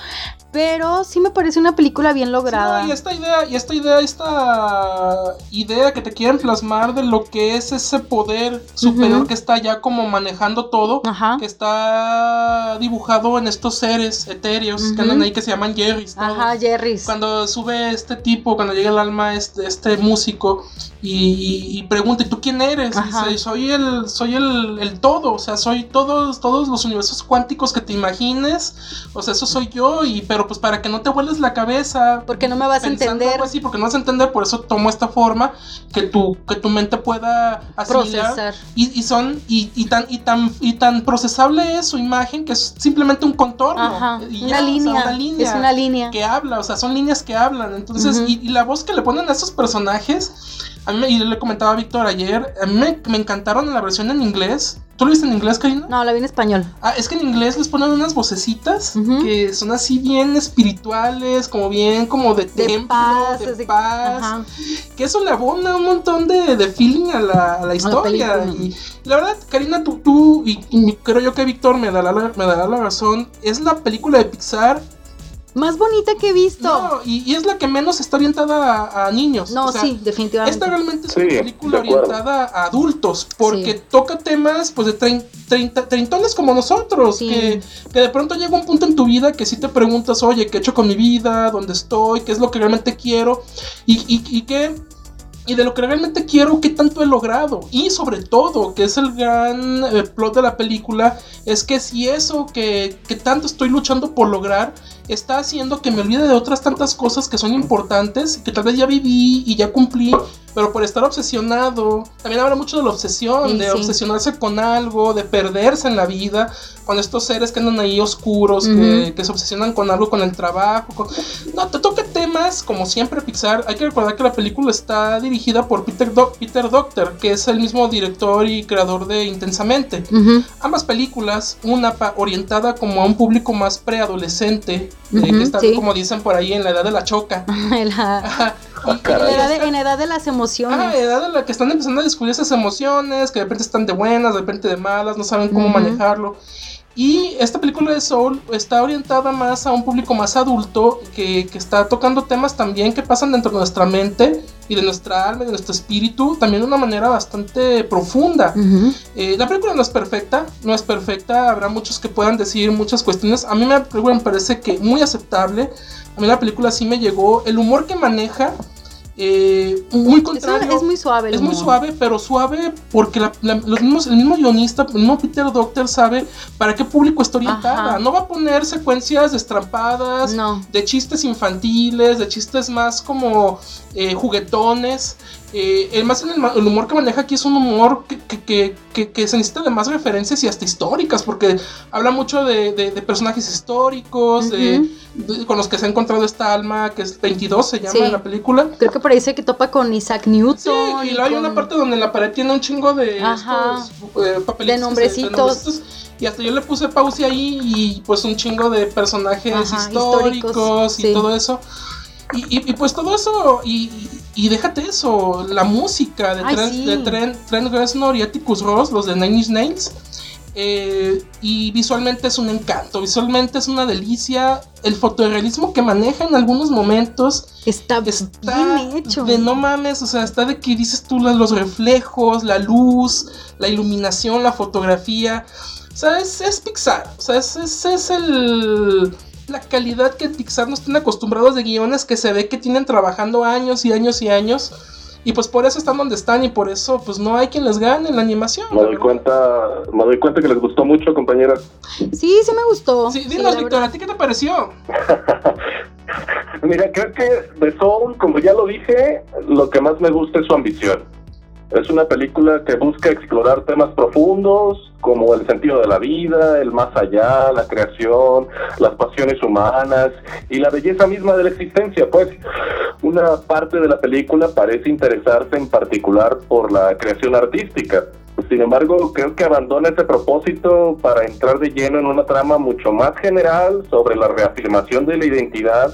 Pero sí me parece una película bien lograda. Sí, no, y esta idea, y esta idea, esta idea que te quieren plasmar de lo que es ese poder superior Ujú. que está ya como manejando todo, Ajá. que está dibujado en estos seres etéreos que Ujú. andan ahí que se llaman Jerrys. todos. Ajá, Jerry's. Cuando sube este tipo, cuando llega el alma, este, este músico, y, y- pregunta, ¿y tú quién eres? Y dice, soy el, soy el, el todo, o sea, soy soy todos, todos los universos cuánticos que te imagines, o sea, eso soy yo, y pero pues para que no te vueles la cabeza. Porque no me vas a entender. algo así, porque no vas a entender, por eso tomo esta forma que tu, que tu mente pueda asimilar. Procesar. Y, y son, y, y tan, y tan, y tan procesable es su imagen que es simplemente un contorno. Ajá, Y una ya, o sea, línea, una línea es una línea. que habla, o sea, son líneas que hablan. Entonces, y, y la voz que le ponen a estos personajes, a mí, y le comentaba a Víctor ayer, a mí me, me encantaron en la versión en inglés. ¿Tú lo viste en inglés, Karina? No, la vi en español. Ah, es que en inglés les ponen unas vocecitas que son así bien espirituales, como bien como de, De templo, paz, de paz. ajá. Que eso le abona un montón de, de feeling a la, a la historia. y la verdad, Karina, tú, tú y, y creo yo que Víctor me dará, la, me dará la razón, es la película de Pixar Más bonita que he visto. no, y, y es la que menos está orientada a, a niños. No, O sea, sí, definitivamente. Esta realmente es Sí, una película orientada a adultos, porque Sí. toca temas pues de trein- treinta- treintones como nosotros, Sí. que, que de pronto llega un punto en tu vida que sí te preguntas, oye, ¿qué he hecho con mi vida? ¿Dónde estoy? ¿Qué es lo que realmente quiero? Y, y, y qué... Y de lo que realmente quiero, ¿qué tanto he logrado? Y sobre todo, que es el gran eh, plot de la película, es que si eso que, que tanto estoy luchando por lograr está haciendo que me olvide de otras tantas cosas que son importantes, que tal vez ya viví y ya cumplí, pero por estar obsesionado, también habla mucho de la obsesión, Sí, de sí. obsesionarse con algo, de perderse en la vida, con estos seres que andan ahí oscuros, que, se obsesionan con algo, con el trabajo. con- No, te toca temas, como siempre Pixar, hay que recordar que la película está dirigida por Peter, Do- Peter Docter, que es el mismo director y creador de Intensamente. Ambas películas, una orientada como a un público más preadolescente, que está sí. como dicen por ahí en la edad de la choca. En la, Ajá, y- en caray. la edad de, en la edad de las emociones. Ah, edad en la que están empezando a descubrir esas emociones, que de repente están de buenas, de repente de malas, no saben cómo manejarlo. Y esta película de Soul está orientada más a un público más adulto, que, que está tocando temas también que pasan dentro de nuestra mente y de nuestra alma y de nuestro espíritu, también de una manera bastante profunda. Ujú. Eh, la película no es perfecta, no es perfecta, habrá muchos que puedan decir muchas cuestiones. A mí la película me parece que muy aceptable. A mí la película sí me llegó. El humor que maneja, eh, muy Es, contrario. es muy suave. Es muy suave, pero suave porque la- la- los mismos, el mismo guionista, el mismo Peter Doctor sabe para qué público está orientada. Ajá. No va a poner secuencias destrampadas, No. de chistes infantiles, de chistes más como eh, juguetones. Eh, el, más en el, el humor que maneja aquí es un humor que, que- que- que- que se necesita de más referencias y hasta históricas, porque habla mucho de, de- de personajes históricos, de- con los que se ha encontrado esta alma, que es 22, se llama Sí. en la película. Creo que por ahí dice que topa con Isaac Newton. Sí, y luego hay con- una parte donde en la pared tiene un chingo de estos eh, papelitos De se- nombrecitos. nombrecitos. Y hasta yo le puse pausa ahí y pues un chingo de personajes Ajá, históricos, históricos, y sí. todo eso. Y, y- y, pues todo eso, y, déjate eso, la música de, Ay, Trent, sí. de Trent, Trent Reznor y Atticus Ross, los de Nine Inch Nails. eh, y visualmente es un encanto, visualmente es una delicia. El fotorrealismo que maneja en algunos momentos Está, está bien hecho. de no mames, o sea, está de que dices tú los reflejos, la luz, la iluminación, la fotografía. O sea, es, es Pixar. O sea, es, es, es el la calidad que Pixar nos tiene acostumbrados de guiones que se ve que tienen trabajando años y años y años. Y pues por eso están donde están y por eso pues no hay quien les gane en la animación. Me doy cuenta, me doy cuenta que les gustó mucho, compañeras. Sí, sí me gustó. Sí, Sí, dinos, la Víctor. ¿a ti qué te pareció? Mira, creo que de Soul, como ya lo dije, lo que más me gusta es su ambición. Es una película que busca explorar temas profundos como el sentido de la vida, el más allá, la creación, las pasiones humanas y la belleza misma de la existencia. Pues una parte de la película parece interesarse en particular por la creación artística. Sin embargo, creo que abandona ese propósito para entrar de lleno en una trama mucho más general sobre la reafirmación de la identidad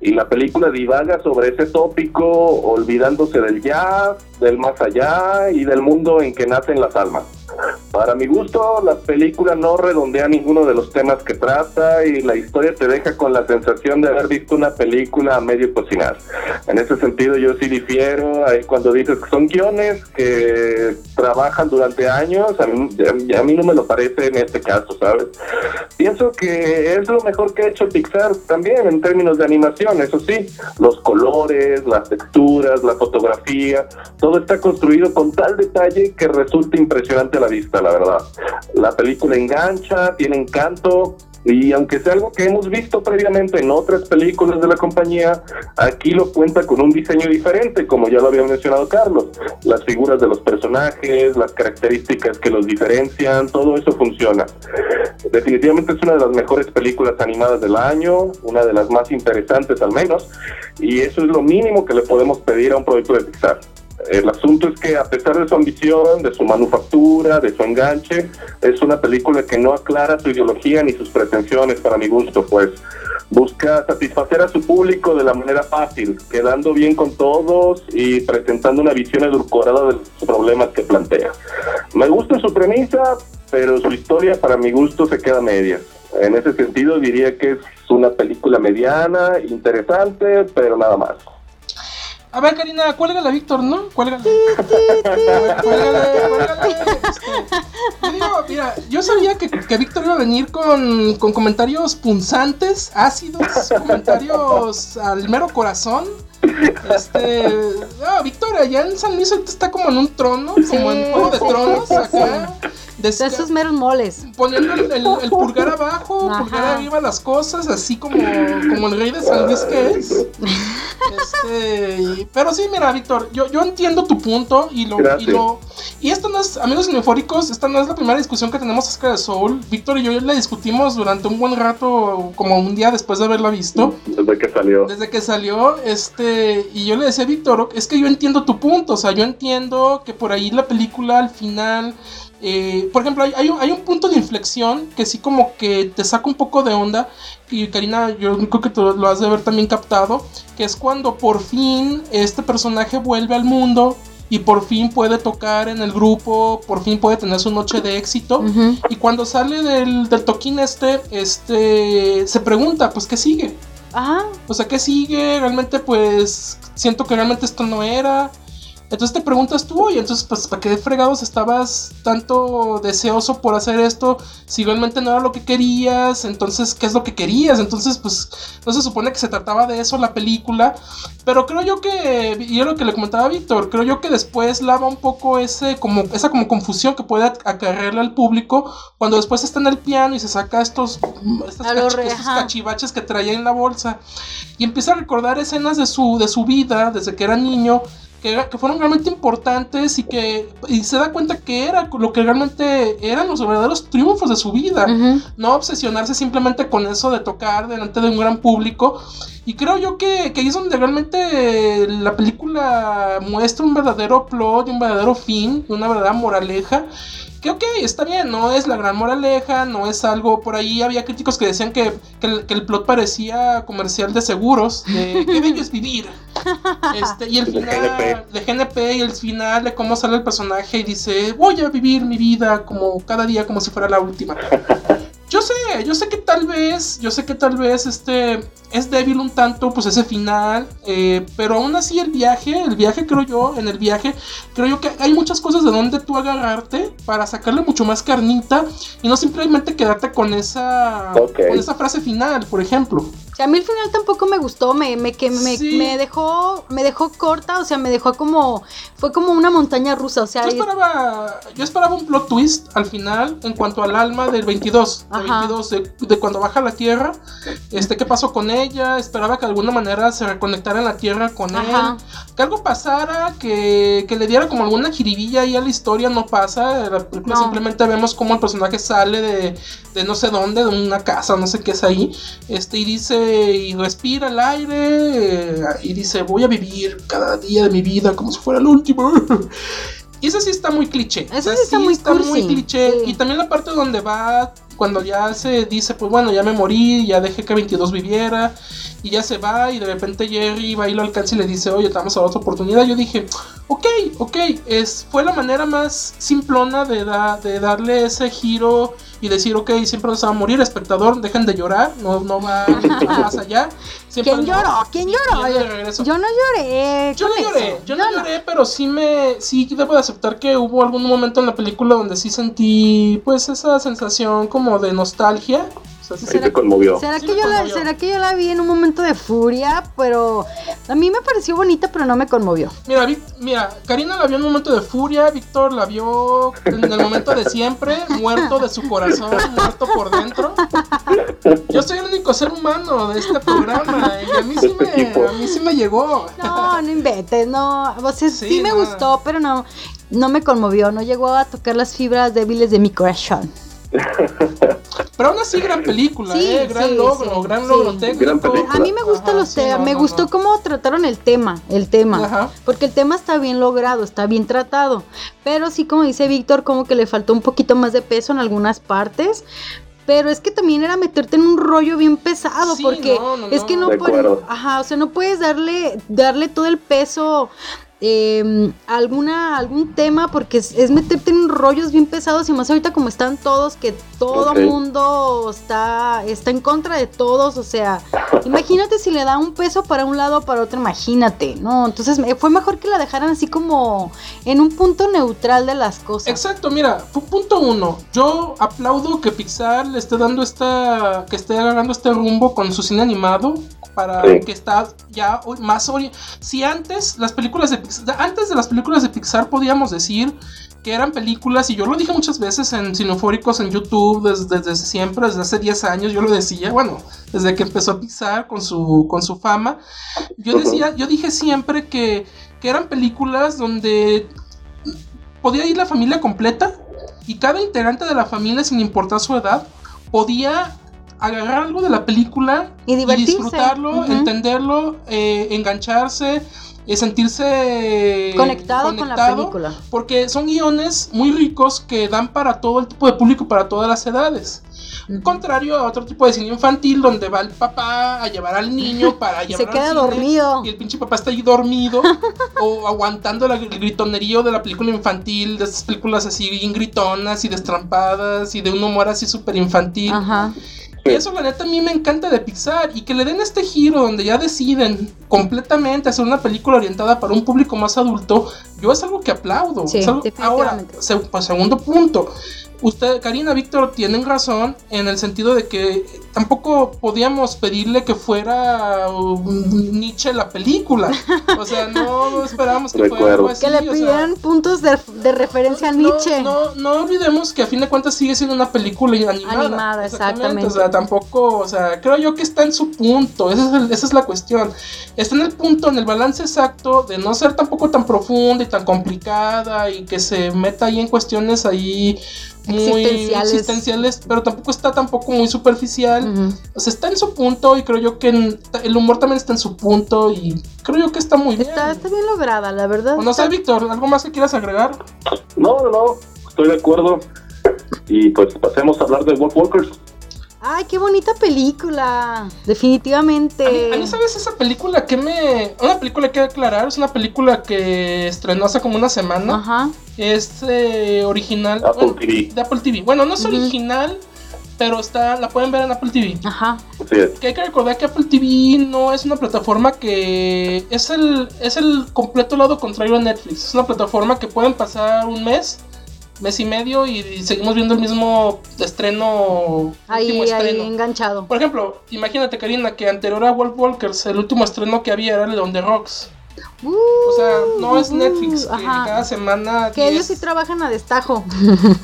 y la película divaga sobre ese tópico olvidándose del ya, del más allá y del mundo en que nacen las almas. Para mi gusto, la película no redondea ninguno de los temas que trata y la historia te deja con la sensación de haber visto una película a medio cocinar. En ese sentido yo sí difiero ahí cuando dices que son guiones que trabajan durante años, a mí, a mí no me lo parece en este caso, ¿sabes? Pienso que es lo mejor que ha hecho Pixar también en términos de animación, eso sí, los colores, las texturas, la fotografía, todo está construido con tal detalle que resulta impresionante a la vista. La verdad. La película engancha, tiene encanto, y aunque sea algo que hemos visto previamente en otras películas de la compañía, aquí lo cuenta con un diseño diferente, como ya lo había mencionado Carlos. Las figuras de los personajes, las características que los diferencian, todo eso funciona. Definitivamente es una de las mejores películas animadas del año, una de las más interesantes al menos, y eso es lo mínimo que le podemos pedir a un proyecto de Pixar. El asunto es que a pesar de su ambición, de su manufactura, de su enganche, es una película que no aclara su ideología ni sus pretensiones para mi gusto, pues busca satisfacer a su público de la manera fácil, quedando bien con todos y presentando una visión edulcorada de los problemas que plantea. Me gusta su premisa, pero su historia para mi gusto se queda media. En ese sentido diría que es una película mediana, interesante, pero nada más. A ver, Karina, cuélgala, Víctor, ¿no? Cuélgala. cuélgale, cuélgale. Este, yo digo, mira, yo sabía que, que Víctor iba a venir con, con comentarios punzantes, ácidos, comentarios al mero corazón. Este. No, Víctor, allá en San Luis ahorita está como en un trono, como en Juego de Tronos, acá. De esos meros moles. Poniendo el, el- el pulgar abajo, Ajá. pulgar arriba las cosas, así como, como el rey de San Luis que es. Este, y- pero sí, mira, Víctor, yo, yo entiendo tu punto y lo, y lo. Y esto no es, amigos cinefóricos, esta no es la primera discusión que tenemos acerca de Soul. Víctor y yo la discutimos durante un buen rato, como un día después de haberla visto. Desde que salió. Desde que salió, este, y yo le decía a Víctor, es que yo entiendo tu punto, o sea, yo entiendo que por ahí la película al final, eh, por ejemplo, hay, hay un, hay un punto de inflexión que sí como que te saca un poco de onda, y Karina, yo creo que tú lo has de haber también captado, que es cuando por fin este personaje vuelve al mundo y por fin puede tocar en el grupo, por fin puede tener su noche de éxito. Y cuando sale del, del toquín este, este, se pregunta, pues, ¿qué sigue? Ah, O sea, ¿qué sigue? Realmente, pues, siento que realmente esto no era. Entonces te preguntas tú, oye, entonces, pues, ¿para qué fregados estabas tanto deseoso por hacer esto? Si realmente no era lo que querías, entonces, ¿qué es lo que querías? Entonces, pues, no se supone que se trataba de eso la película. Pero creo yo que, y es lo que le comentaba a Víctor, creo yo que después lava un poco ese, como, esa como confusión que puede ac- acarrearle al público cuando después está en el piano y se saca estos, estas cach- estos cachivaches que traía en la bolsa y empieza a recordar escenas de su, de su vida desde que era niño que, fueron realmente importantes y que y se da cuenta que era lo que realmente eran los verdaderos triunfos de su vida no obsesionarse simplemente con eso de tocar delante de un gran público. Y creo yo que, que ahí es donde realmente la película muestra un verdadero plot y un verdadero fin, una verdadera moraleja. Que ok, está bien, no es la gran moraleja, no es algo. Por ahí había críticos que decían que, que el, que el plot parecía comercial de seguros, de qué bello es vivir. Este, y el De final GNP. de GNP y el final de cómo sale el personaje y dice, voy a vivir mi vida como cada día como si fuera la última. Yo sé, yo sé que tal vez, yo sé que tal vez este es débil un tanto, pues ese final, eh, pero aún así el viaje, el viaje creo yo, en el viaje, creo yo que hay muchas cosas de donde tú agarrarte para sacarle mucho más carnita y no simplemente quedarte con esa, con esa frase final, por ejemplo. Sea, a mí el final tampoco me gustó, me, me, que me, Sí. me dejó, me dejó corta, o sea, me dejó como, fue como una montaña rusa, o sea, Yo esperaba, yo esperaba un plot twist al final en cuanto al alma del 22, del Ajá. 22 de, de cuando baja a la Tierra, este, qué pasó con ella, esperaba que de alguna manera se reconectara en la Tierra con Ajá. él, que algo pasara, que, que le diera como alguna jiribilla ahí a la historia, no pasa, la película No. simplemente vemos cómo el personaje sale de, de no sé dónde, de una casa, no sé qué es ahí, este, y dice, y respira el aire, eh, y dice, voy a vivir cada día de mi vida como si fuera el último. Y eso sí está muy cliché. Eso sí está muy cursi, cliché. sí. Y también la parte donde va, cuando ya se dice, pues bueno, ya me morí, ya dejé que 22 viviera, y ya se va, y de repente Jerry va y lo alcanza y le dice, oye, te vamos a dar otra oportunidad. Yo dije, ok, ok, es, fue la manera más simplona de, da- de darle ese giro y decir, ok, siempre nos va a morir, espectador, dejen de llorar, no, no va más allá. Siempre ¿Quién no- lloró? ¿Quién lloró? regreso. Yo no lloré. Yo no lloré, yo no lloré, pero sí me, sí debo de aceptar que hubo algún momento en la película donde sí sentí, pues, esa sensación como de nostalgia. Sea, sí- Ahí te conmovió. ¿Será, Sí que me yo la. ¿Será que yo la vi en un momento de furia? Pero a mí me pareció bonita, pero no me conmovió. Mira, Vic- mira, Karina la vio en un momento de furia, Víctor la vio en el momento de siempre, muerto de su corazón, muerto por dentro. Yo soy el único ser humano de este programa y a mí sí Este me, equipo. a mí sí me llegó. No, no inventes, no. O sea, sí, Sí, me no. gustó, pero no, no me conmovió. No llegó a tocar las fibras débiles de mi corazón. Pero aún así, gran película, Sí, ¿eh? Gran sí, logro, sí, gran sí. logro técnico. Gran película. A mí me gustan Ajá, los sí, temas, no, me no, gustó no. cómo trataron el tema, el tema, Ajá. porque el tema está bien logrado, está bien tratado, pero sí como dice Víctor, como que le faltó un poquito más de peso en algunas partes, pero es que también era meterte en un rollo bien pesado, Sí, porque no, no, es que no. no De puedes, ajá, o sea, no puedes darle, darle todo el peso eh, alguna, algún tema porque es, es meterte en rollos bien pesados y más ahorita como están todos, que todo mundo está, está en contra de todos, o sea, imagínate si le da un peso para un lado o para otro, imagínate, ¿no? Entonces fue mejor que la dejaran así como en un punto neutral de las cosas. Exacto, mira, pu- punto uno. Yo aplaudo que Pixar le esté dando esta, que esté agarrando este rumbo con su cine animado para Sí. que está ya más Si antes las películas de Pixar, antes de las películas de Pixar podíamos decir que eran películas, y yo lo dije muchas veces en Cinefóricos en YouTube desde, desde siempre, desde hace 10 años, yo lo decía, bueno, desde que empezó Pixar con su, con su fama, yo decía, yo dije siempre que, que eran películas donde podía ir la familia completa y cada integrante de la familia, sin importar su edad, podía agarrar algo de la película Y divertirse. disfrutarlo, entenderlo, eh, engancharse, eh, sentirse Conectado, con la película. Porque son guiones muy ricos que dan para todo el tipo de público, para todas las edades. Contrario a otro tipo de cine infantil donde va el papá a llevar al niño para Y llevar se al queda cine, dormido. Y el pinche papá está ahí dormido o aguantando la- el gritonerío de la película infantil, de esas películas así bien gritonas y destrampadas y de un humor así súper infantil. Ajá. Y eso la neta a mí me encanta de Pixar y que le den este giro donde ya deciden completamente hacer una película orientada para un público más adulto, yo es algo que aplaudo. Sí, Es algo- Ahora, se- pues, segundo punto. Usted, Karina, Víctor, tienen razón en el sentido de que tampoco podíamos pedirle que fuera un Nietzsche la película. O sea, no, esperábamos que fuera algo así. Que le o sea, pidieran puntos de, de referencia a Nietzsche. No, no olvidemos que a fin de cuentas sigue siendo una película animada. Animada, exactamente. O sea, tampoco, o sea, creo yo que está en su punto. Esa es, el- esa es la cuestión. Está en el punto, en el balance exacto de no ser tampoco tan profunda y tan complicada y que se meta ahí en cuestiones ahí muy Existenciales. existenciales, pero tampoco está tampoco muy superficial. O sea, está en su punto y creo yo que en- el humor también está en su punto y creo yo que está muy bien. Está, está bien lograda, la verdad. O no sé, Víctor, ¿algo más que quieras agregar? No, no, no, estoy de acuerdo. Y pues pasemos a hablar de Wolf Walkers. Ay, qué bonita película. A mí, Definitivamente. a mí, ¿sabes esa película que me... Una película que hay que aclarar, es una película que estrenó hace como una semana. Ajá. Es eh, original... Apple bueno, TV. De Apple TV. Bueno, no es original, pero está la pueden ver en Apple TV. Ajá. Así es. Que hay que recordar que Apple TV no es una plataforma que... Es el, es el completo lado contrario a Netflix. Es una plataforma que pueden pasar un mes, mes y medio y, seguimos viendo el mismo estreno... Ahí, último ahí, estreno. enganchado. Por ejemplo, imagínate, Karina, que anterior a Wolf Walkers, el último estreno que había era el de On The Rocks. O sea, no es Uh, Netflix, que ajá. cada semana. Que ellos 10. sí trabajan a destajo.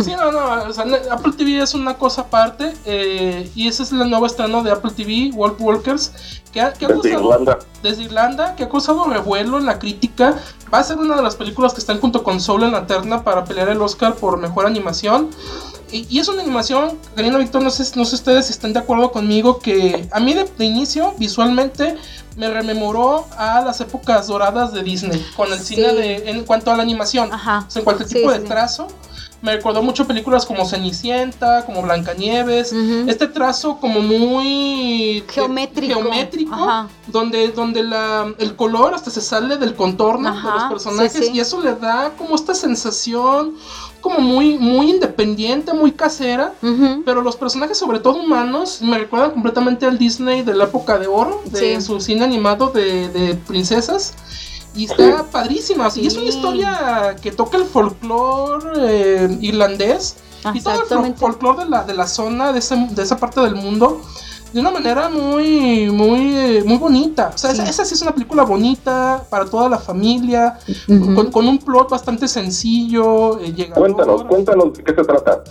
Sí, no, no. O sea, Apple TV es una cosa aparte. eh, y ese es el nuevo estreno de Apple TV, Wolf Walkers. Que ha, que ha Desde causado- Irlanda. desde Irlanda, que ha causado revuelo en la crítica. Va a ser una de las películas que están junto con Soul en la terna para pelear el Oscar por mejor animación. Y, y es una animación, Karina Víctor, no sé, no sé ustedes si están de acuerdo conmigo, que a mí de, de inicio, visualmente, me rememoró a las épocas doradas de Disney, con el Sí. cine de, en cuanto a la animación. Ajá. O sea, en cualquier tipo sí, de sí. trazo. Me recordó mucho películas como Cenicienta, como Blancanieves. Ujú. Este trazo como muy Geométrico. geométrico, Ajá. donde, donde la, el color hasta se sale del contorno de Ajá, los personajes y eso le da como esta sensación como muy, muy independiente, muy casera. Ujú. Pero los personajes, sobre todo humanos, me recuerdan completamente al Disney de la época de oro, de Sí. su cine animado de, de princesas. Y está padrísima. Y es una Sí. historia que toca el folclore eh, irlandés. y todo el folclore de la, de la zona, de, ese- de esa parte del mundo, de una manera muy, muy, muy bonita. O sea, esa, Sí. esa sí es una película bonita para toda la familia, con, con un plot bastante sencillo. eh. Cuéntanos, cuéntanos de qué se trata.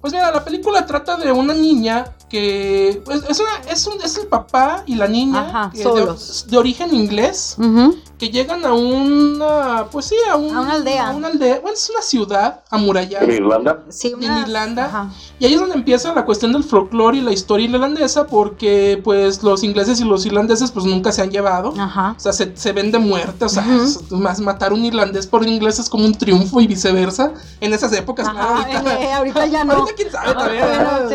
Pues mira, la película trata de una niña que pues, es, una, es, un- es el papá y la niña Ajá, que de- de, origen inglés Ujú. que llegan a una, pues sí, a, un- A una aldea. a una aldea, bueno, es una ciudad amurallada. En Irlanda. Sí, En una- Irlanda. Ajá. Y ahí es donde empieza la cuestión del folclore y la historia irlandesa porque pues los ingleses y los irlandeses pues nunca se han llevado. Ajá. O sea, se, se ven de muerte, o sea, Ujú. es- más matar un irlandés por un inglés es como un triunfo y viceversa. En esas épocas, ahorita, eh, ahorita ya no. ahorita quién sabe todavía.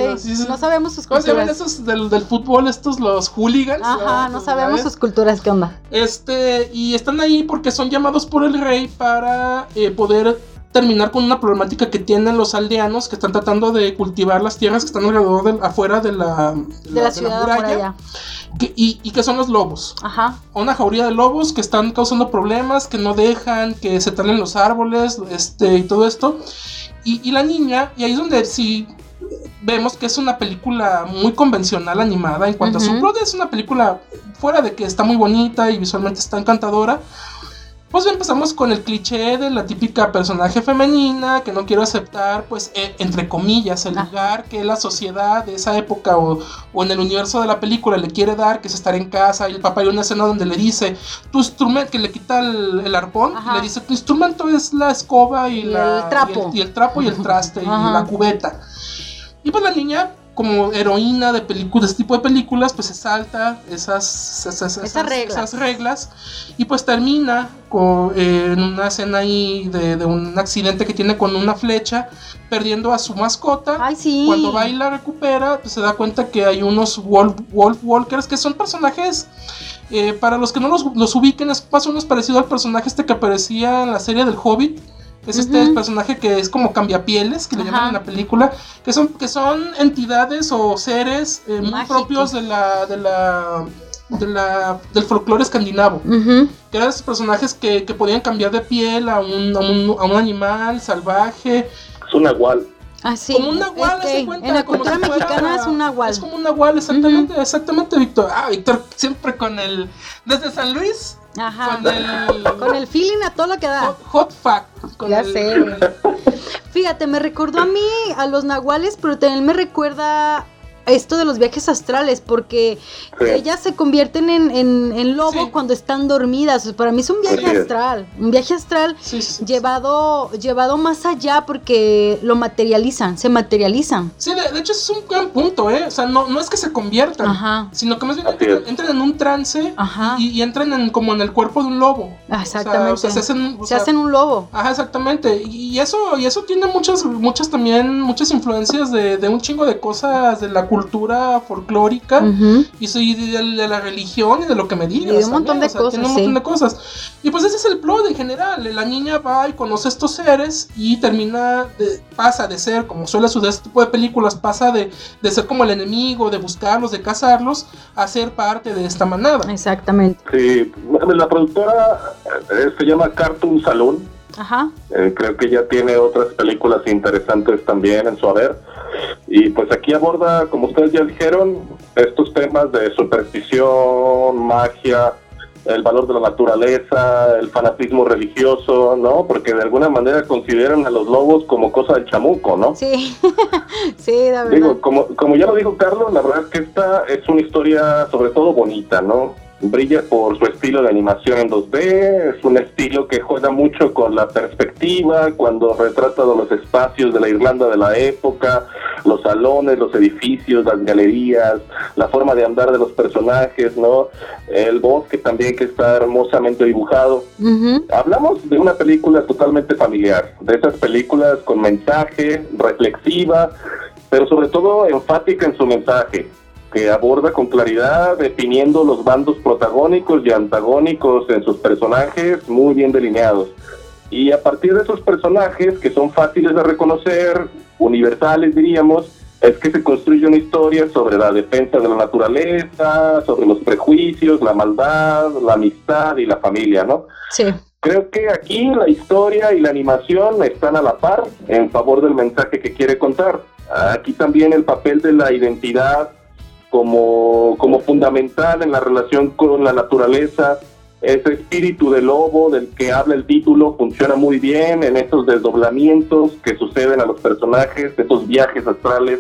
No sabemos sus ¿Cómo se llaman culturas. esos del, del fútbol, estos los hooligans? Ajá, no sabemos sus culturas, ¿qué onda? Este, y están ahí porque son llamados por el rey para eh, poder terminar con una problemática que tienen los aldeanos que están tratando de cultivar las tierras que están alrededor del, afuera de la, De la ciudad muralla. que- y, y que son los lobos. Ajá. Una jauría de lobos que están causando problemas, que no dejan, que se talen los árboles, este, y todo esto. Y, y la niña, y ahí es donde sí vemos que es una película muy convencional animada en cuanto a su plot, es una película fuera de que está muy bonita y visualmente está encantadora. Pues empezamos con el cliché de la típica personaje femenina que no quiero aceptar, pues eh, entre comillas, el Ah. lugar que la sociedad de esa época o, o en el universo de la película le quiere dar, que es estar en casa. Y el papá hay una escena donde le dice, tu instrumento, que le quita el, el arpón, Ajá. le dice, tu instrumento es la escoba y, Y la- el trapo. Y el, y el trapo y el traste y Ajá. la cubeta. Y pues la niña, como heroína de películas, de este tipo de películas, pues se salta esas, esas, esas- reglas. esas reglas y pues termina con, eh, en una escena ahí de, de un accidente que tiene con una flecha, perdiendo a su mascota. Ay, sí. Cuando va y la recupera, pues se da cuenta que hay unos Wolf, wolf Walkers que son personajes. eh, para los que no los, los ubiquen, es más o menos parecido al personaje este que aparecía en la serie del Hobbit. Es este Ujú. personaje que es como cambiapieles, que le Ajá. llaman en la película, que son, que son entidades o seres eh, muy propios de la, de la, de la, del folclore escandinavo que eran esos personajes que, que podían cambiar de piel a un, a un, a un animal salvaje, Es un nahual. Ah, sí. como un nahual, de cuenta, en la como cultura si fuera- mexicana es un nahual. Es como un nahual, exactamente, exactamente, Víctor. Ah, Víctor, siempre con el. Desde San Luis, Ajá. con el. Con el feeling a todo lo que da. hot, hot fact. Con Ya el- sé. Fíjate, me recordó a mí a los nahuales, pero también me recuerda esto de los viajes astrales, porque Sí. ellas se convierten en, en, en lobo Sí. cuando están dormidas. Para mí es un viaje astral, un viaje astral Sí, sí, sí. llevado, llevado más allá porque lo materializan, se materializan. Sí, de, de hecho es un gran punto, ¿eh? O sea, no, no es que se conviertan, Ajá. sino que más bien entran, en un trance Ajá. y, y entran en, como en el cuerpo de un lobo. O sea, Exactamente. o sea, se hacen, o se sea, hacen un lobo. Ajá, exactamente. Y eso, y eso tiene muchas, muchas también, muchas influencias de, de un chingo de cosas de la cultura folclórica Ujú. y soy de, de la religión y de lo que me digas. Y de un montón de o sea, tiene cosas, un montón sí. de cosas. Y pues ese es el plot en general. La niña va y conoce a estos seres y termina, de- pasa de ser, como suele suceder este tipo de películas, pasa de, de ser como el enemigo, de buscarlos, de cazarlos, a ser parte de esta manada. Exactamente. Sí, la productora eh, se llama Cartoon Saloon. Ajá. Eh, creo que ya tiene otras películas interesantes también en su haber. Y pues aquí aborda, como ustedes ya dijeron, estos temas de superstición, magia, el valor de la naturaleza, el fanatismo religioso, ¿no? Porque de alguna manera consideran a los lobos como cosa del chamuco, ¿no? Sí. sí, la verdad. Digo, como, como ya lo dijo Carlos, la verdad es que esta es una historia sobre todo bonita, ¿no? Brilla por su estilo de animación en 2D, es un estilo que juega mucho con la perspectiva, cuando retrata los espacios de la Irlanda de la época, los salones, los edificios, las galerías, la forma de andar de los personajes, ¿no? El bosque también que está hermosamente dibujado. Hablamos de una película totalmente familiar, de esas películas con mensaje, reflexiva, pero sobre todo enfática en su mensaje, que aborda con claridad, definiendo los bandos protagónicos y antagónicos en sus personajes muy bien delineados. Y a partir de esos personajes, que son fáciles de reconocer, universales diríamos, es que se construye una historia sobre la defensa de la naturaleza, sobre los prejuicios, la maldad, la amistad y la familia, ¿no? Sí. Creo que aquí la historia y la animación están a la par en favor del mensaje que quiere contar. Aquí también el papel de la identidad como, como fundamental en la relación con la naturaleza, ese espíritu de lobo del que habla el título funciona muy bien en estos desdoblamientos que suceden a los personajes, esos viajes astrales.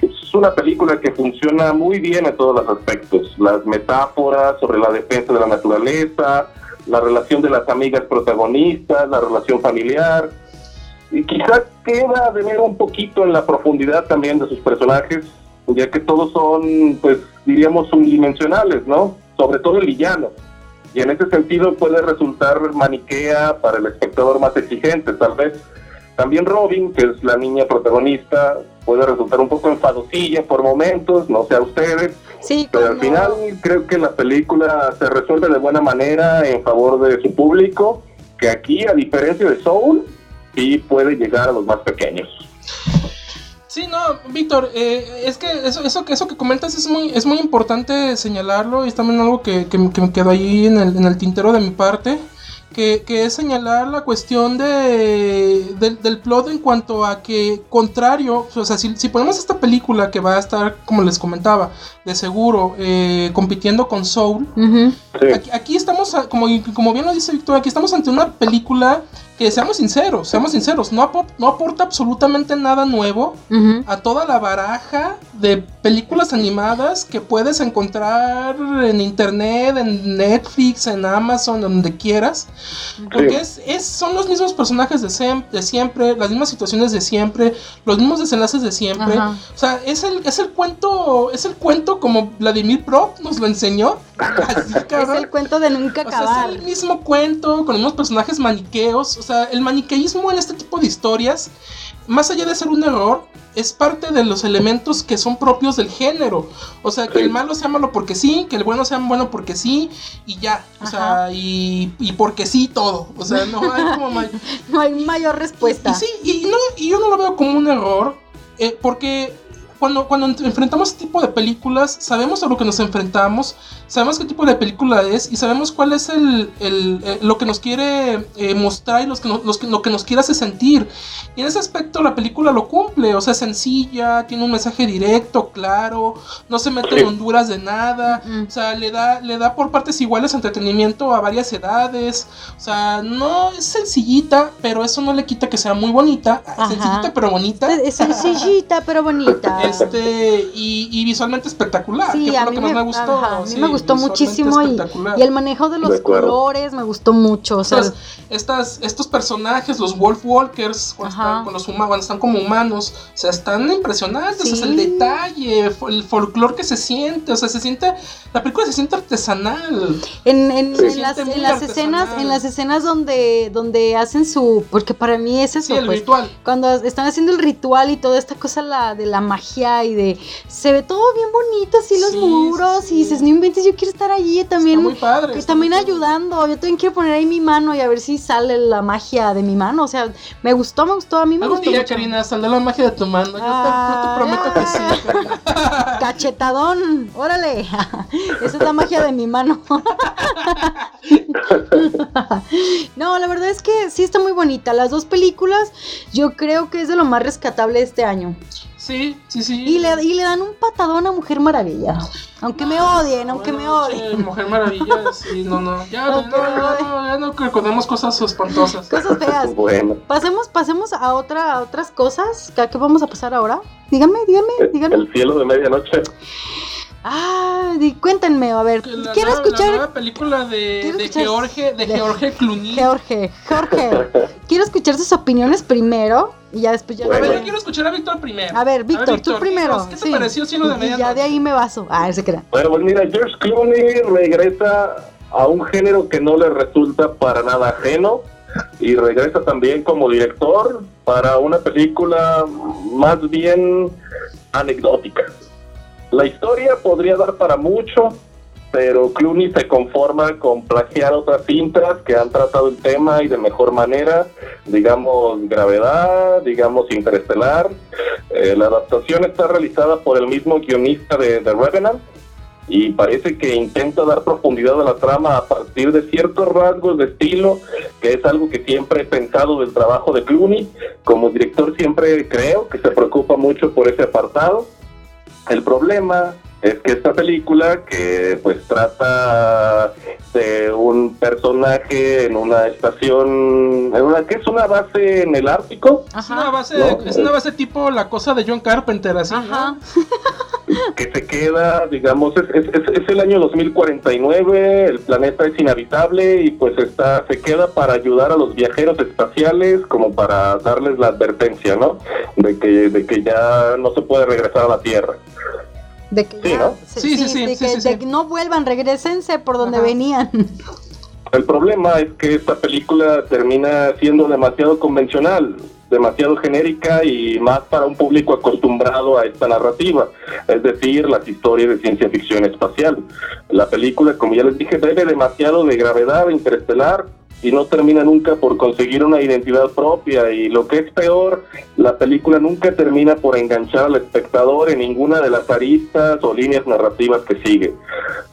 Es una película que funciona muy bien en todos los aspectos. Las metáforas sobre la defensa de la naturaleza, la relación de las amigas protagonistas, la relación familiar. Y quizás queda de ver un poquito en la profundidad también de sus personajes, ya que todos son, pues, diríamos, unidimensionales, ¿no? Sobre todo el villano y en ese sentido puede resultar maniquea para el espectador más exigente, tal vez. También Robin, que es la niña protagonista, puede resultar un poco enfadosilla por momentos, no sé a ustedes, Sí, pero al final creo que la película se resuelve de buena manera en favor de su público, que aquí, a diferencia de Soul, sí puede llegar a los más pequeños. Sí, no, Víctor, eh, es que eso, eso, eso que comentas es muy, es muy importante señalarlo y es también algo que, que, que me quedó ahí en el, en el tintero de mi parte, que, que es señalar la cuestión de, del- del plot en cuanto a que, contrario, o sea, si, si ponemos esta película que va a estar, como les comentaba, de seguro, eh, compitiendo con Soul. Sí. Aquí, aquí estamos, a- como, como bien lo dice Víctor, aquí estamos ante una película que, seamos sinceros, seamos sinceros, no, apo- no aporta absolutamente nada nuevo a toda la baraja de películas animadas que puedes encontrar en internet, en Netflix, en Amazon, donde quieras. Porque Sí. es, es- son los mismos personajes de, de siempre, las mismas situaciones de siempre, los mismos desenlaces de siempre. O sea, es el, es el cuento, es el cuento como Vladimir Prop nos lo enseñó. Así, Es el cuento de nunca O sea, acabar. es el mismo cuento, con los mismos personajes maniqueos. O sea, el maniqueísmo en este tipo de historias, más allá de ser un error, es parte de los elementos que son propios del género. O sea, que el malo sea malo porque sí, que el bueno sea bueno porque sí, y ya. O sea, y, y porque sí todo. O sea, no hay como... ma- No hay mayor respuesta. y sí, y, no, y yo no lo veo como un error, eh, porque cuando, cuando ent- enfrentamos este tipo de películas, sabemos a lo que nos enfrentamos, sabemos qué tipo de película es y sabemos cuál es el, el- eh, lo que nos quiere eh, mostrar y los que no- los que- lo que nos quiere hacer sentir. Y en ese aspecto la película lo cumple, o sea, es sencilla, tiene un mensaje directo, claro, no se mete en honduras de nada, Mm. o sea, le da, le da por partes iguales entretenimiento a varias edades, o sea, no es sencillita, pero eso no le quita que sea muy bonita, Ajá. sencillita pero bonita. Es sencillita, pero bonita. Este, y, y visualmente espectacular, Sí, que fue a lo mí que más me, me gustó. ajá, a mí sí, me gustó muchísimo y, el manejo de los De colores me gustó mucho. O sea, Estas- estas, estos personajes, los Wolf Walkers, cuando están, con los huma- cuando están como humanos, o sea, están impresionantes. O sea, el detalle, el folclore que se siente, o sea, se siente, la película se siente artesanal. en, en- las, siente en muy las artesanal. escenas, en las escenas donde, donde hacen su, porque para mí es eso, Sí, el pues, ritual. cuando están haciendo el ritual y toda esta cosa la, de la magia y de se ve todo bien bonito así los Sí, muros sí, y dices no inventes yo quiero estar allí también Está muy padre. está también muy padre. ayudando yo también quiero poner ahí mi mano y a ver si sale la magia de mi mano o sea me gustó me gustó a mí me Algún gustó día, mucho. Karina, saldrá la magia de tu mano. Yo, te, te prometo que sí, Karina. cachetadón órale esa es la magia de mi mano no la verdad es que sí está muy bonita las dos películas yo creo que es de lo más rescatable de este año Sí, sí, sí. Y le, y le dan un patadón a Mujer Maravilla. Aunque me odien, aunque me Buenas odien. noches, Mujer Maravilla, sí, no, no. Ya, No, no, no, no, ya no recordemos cosas espantosas. Cosas feas. Bueno, Pasemos, pasemos a otra, a otras cosas. ¿A qué vamos a pasar ahora? Díganme, díganme, díganme. el cielo de medianoche. Ah, cuéntenme, a ver. La Quiero nueva- La escuchar. nueva película de, de escuchar- George, de de- George Clooney. Jorge, Jorge. Quiero escuchar sus opiniones primero y ya después ya. A ver, yo quiero escuchar a Víctor primero. A ver, Víctor, tú primero. ¿Qué te sí. pareció Cielo de Medianoche? ya de ahí me baso. Ah, se crea. Bueno, pues mira, George Clooney regresa a un género que no le resulta para nada ajeno y regresa también como director para una película más bien anecdótica. La historia podría dar para mucho, pero Clooney se conforma con plagiar otras cintas que han tratado el tema y de mejor manera, digamos Gravedad, digamos Interestelar. Eh, la adaptación está realizada por el mismo guionista de The Revenant y parece que intenta dar profundidad a la trama a partir de ciertos rasgos de estilo, que es algo que siempre he pensado del trabajo de Clooney. Como director siempre creo que se preocupa mucho por ese apartado. El problema es que esta película que pues trata de un personaje en una estación, en una que es una base en el Ártico, Es una base, No, es una base tipo la cosa de John Carpenter, así. ¿no? Ajá. que se queda, digamos, es, es, es- es el año 2049, el planeta es inhabitable y pues está se queda para ayudar a los viajeros espaciales como para darles la advertencia, ¿no? De que de que ya no se puede regresar a la Tierra. De que Sí, ya- ¿no? se- Sí, sí, sí, de sí, que, sí, de que no vuelvan, regresense por donde Ajá. venían. El problema es que esta película termina siendo demasiado convencional, demasiado genérica y más para un público acostumbrado a esta narrativa, es decir, las historias de ciencia ficción espacial. La película, como ya les dije, bebe demasiado de gravedad interestelar y no termina nunca por conseguir una identidad propia y lo que es peor, la película nunca termina por enganchar al espectador en ninguna de las aristas o líneas narrativas que sigue.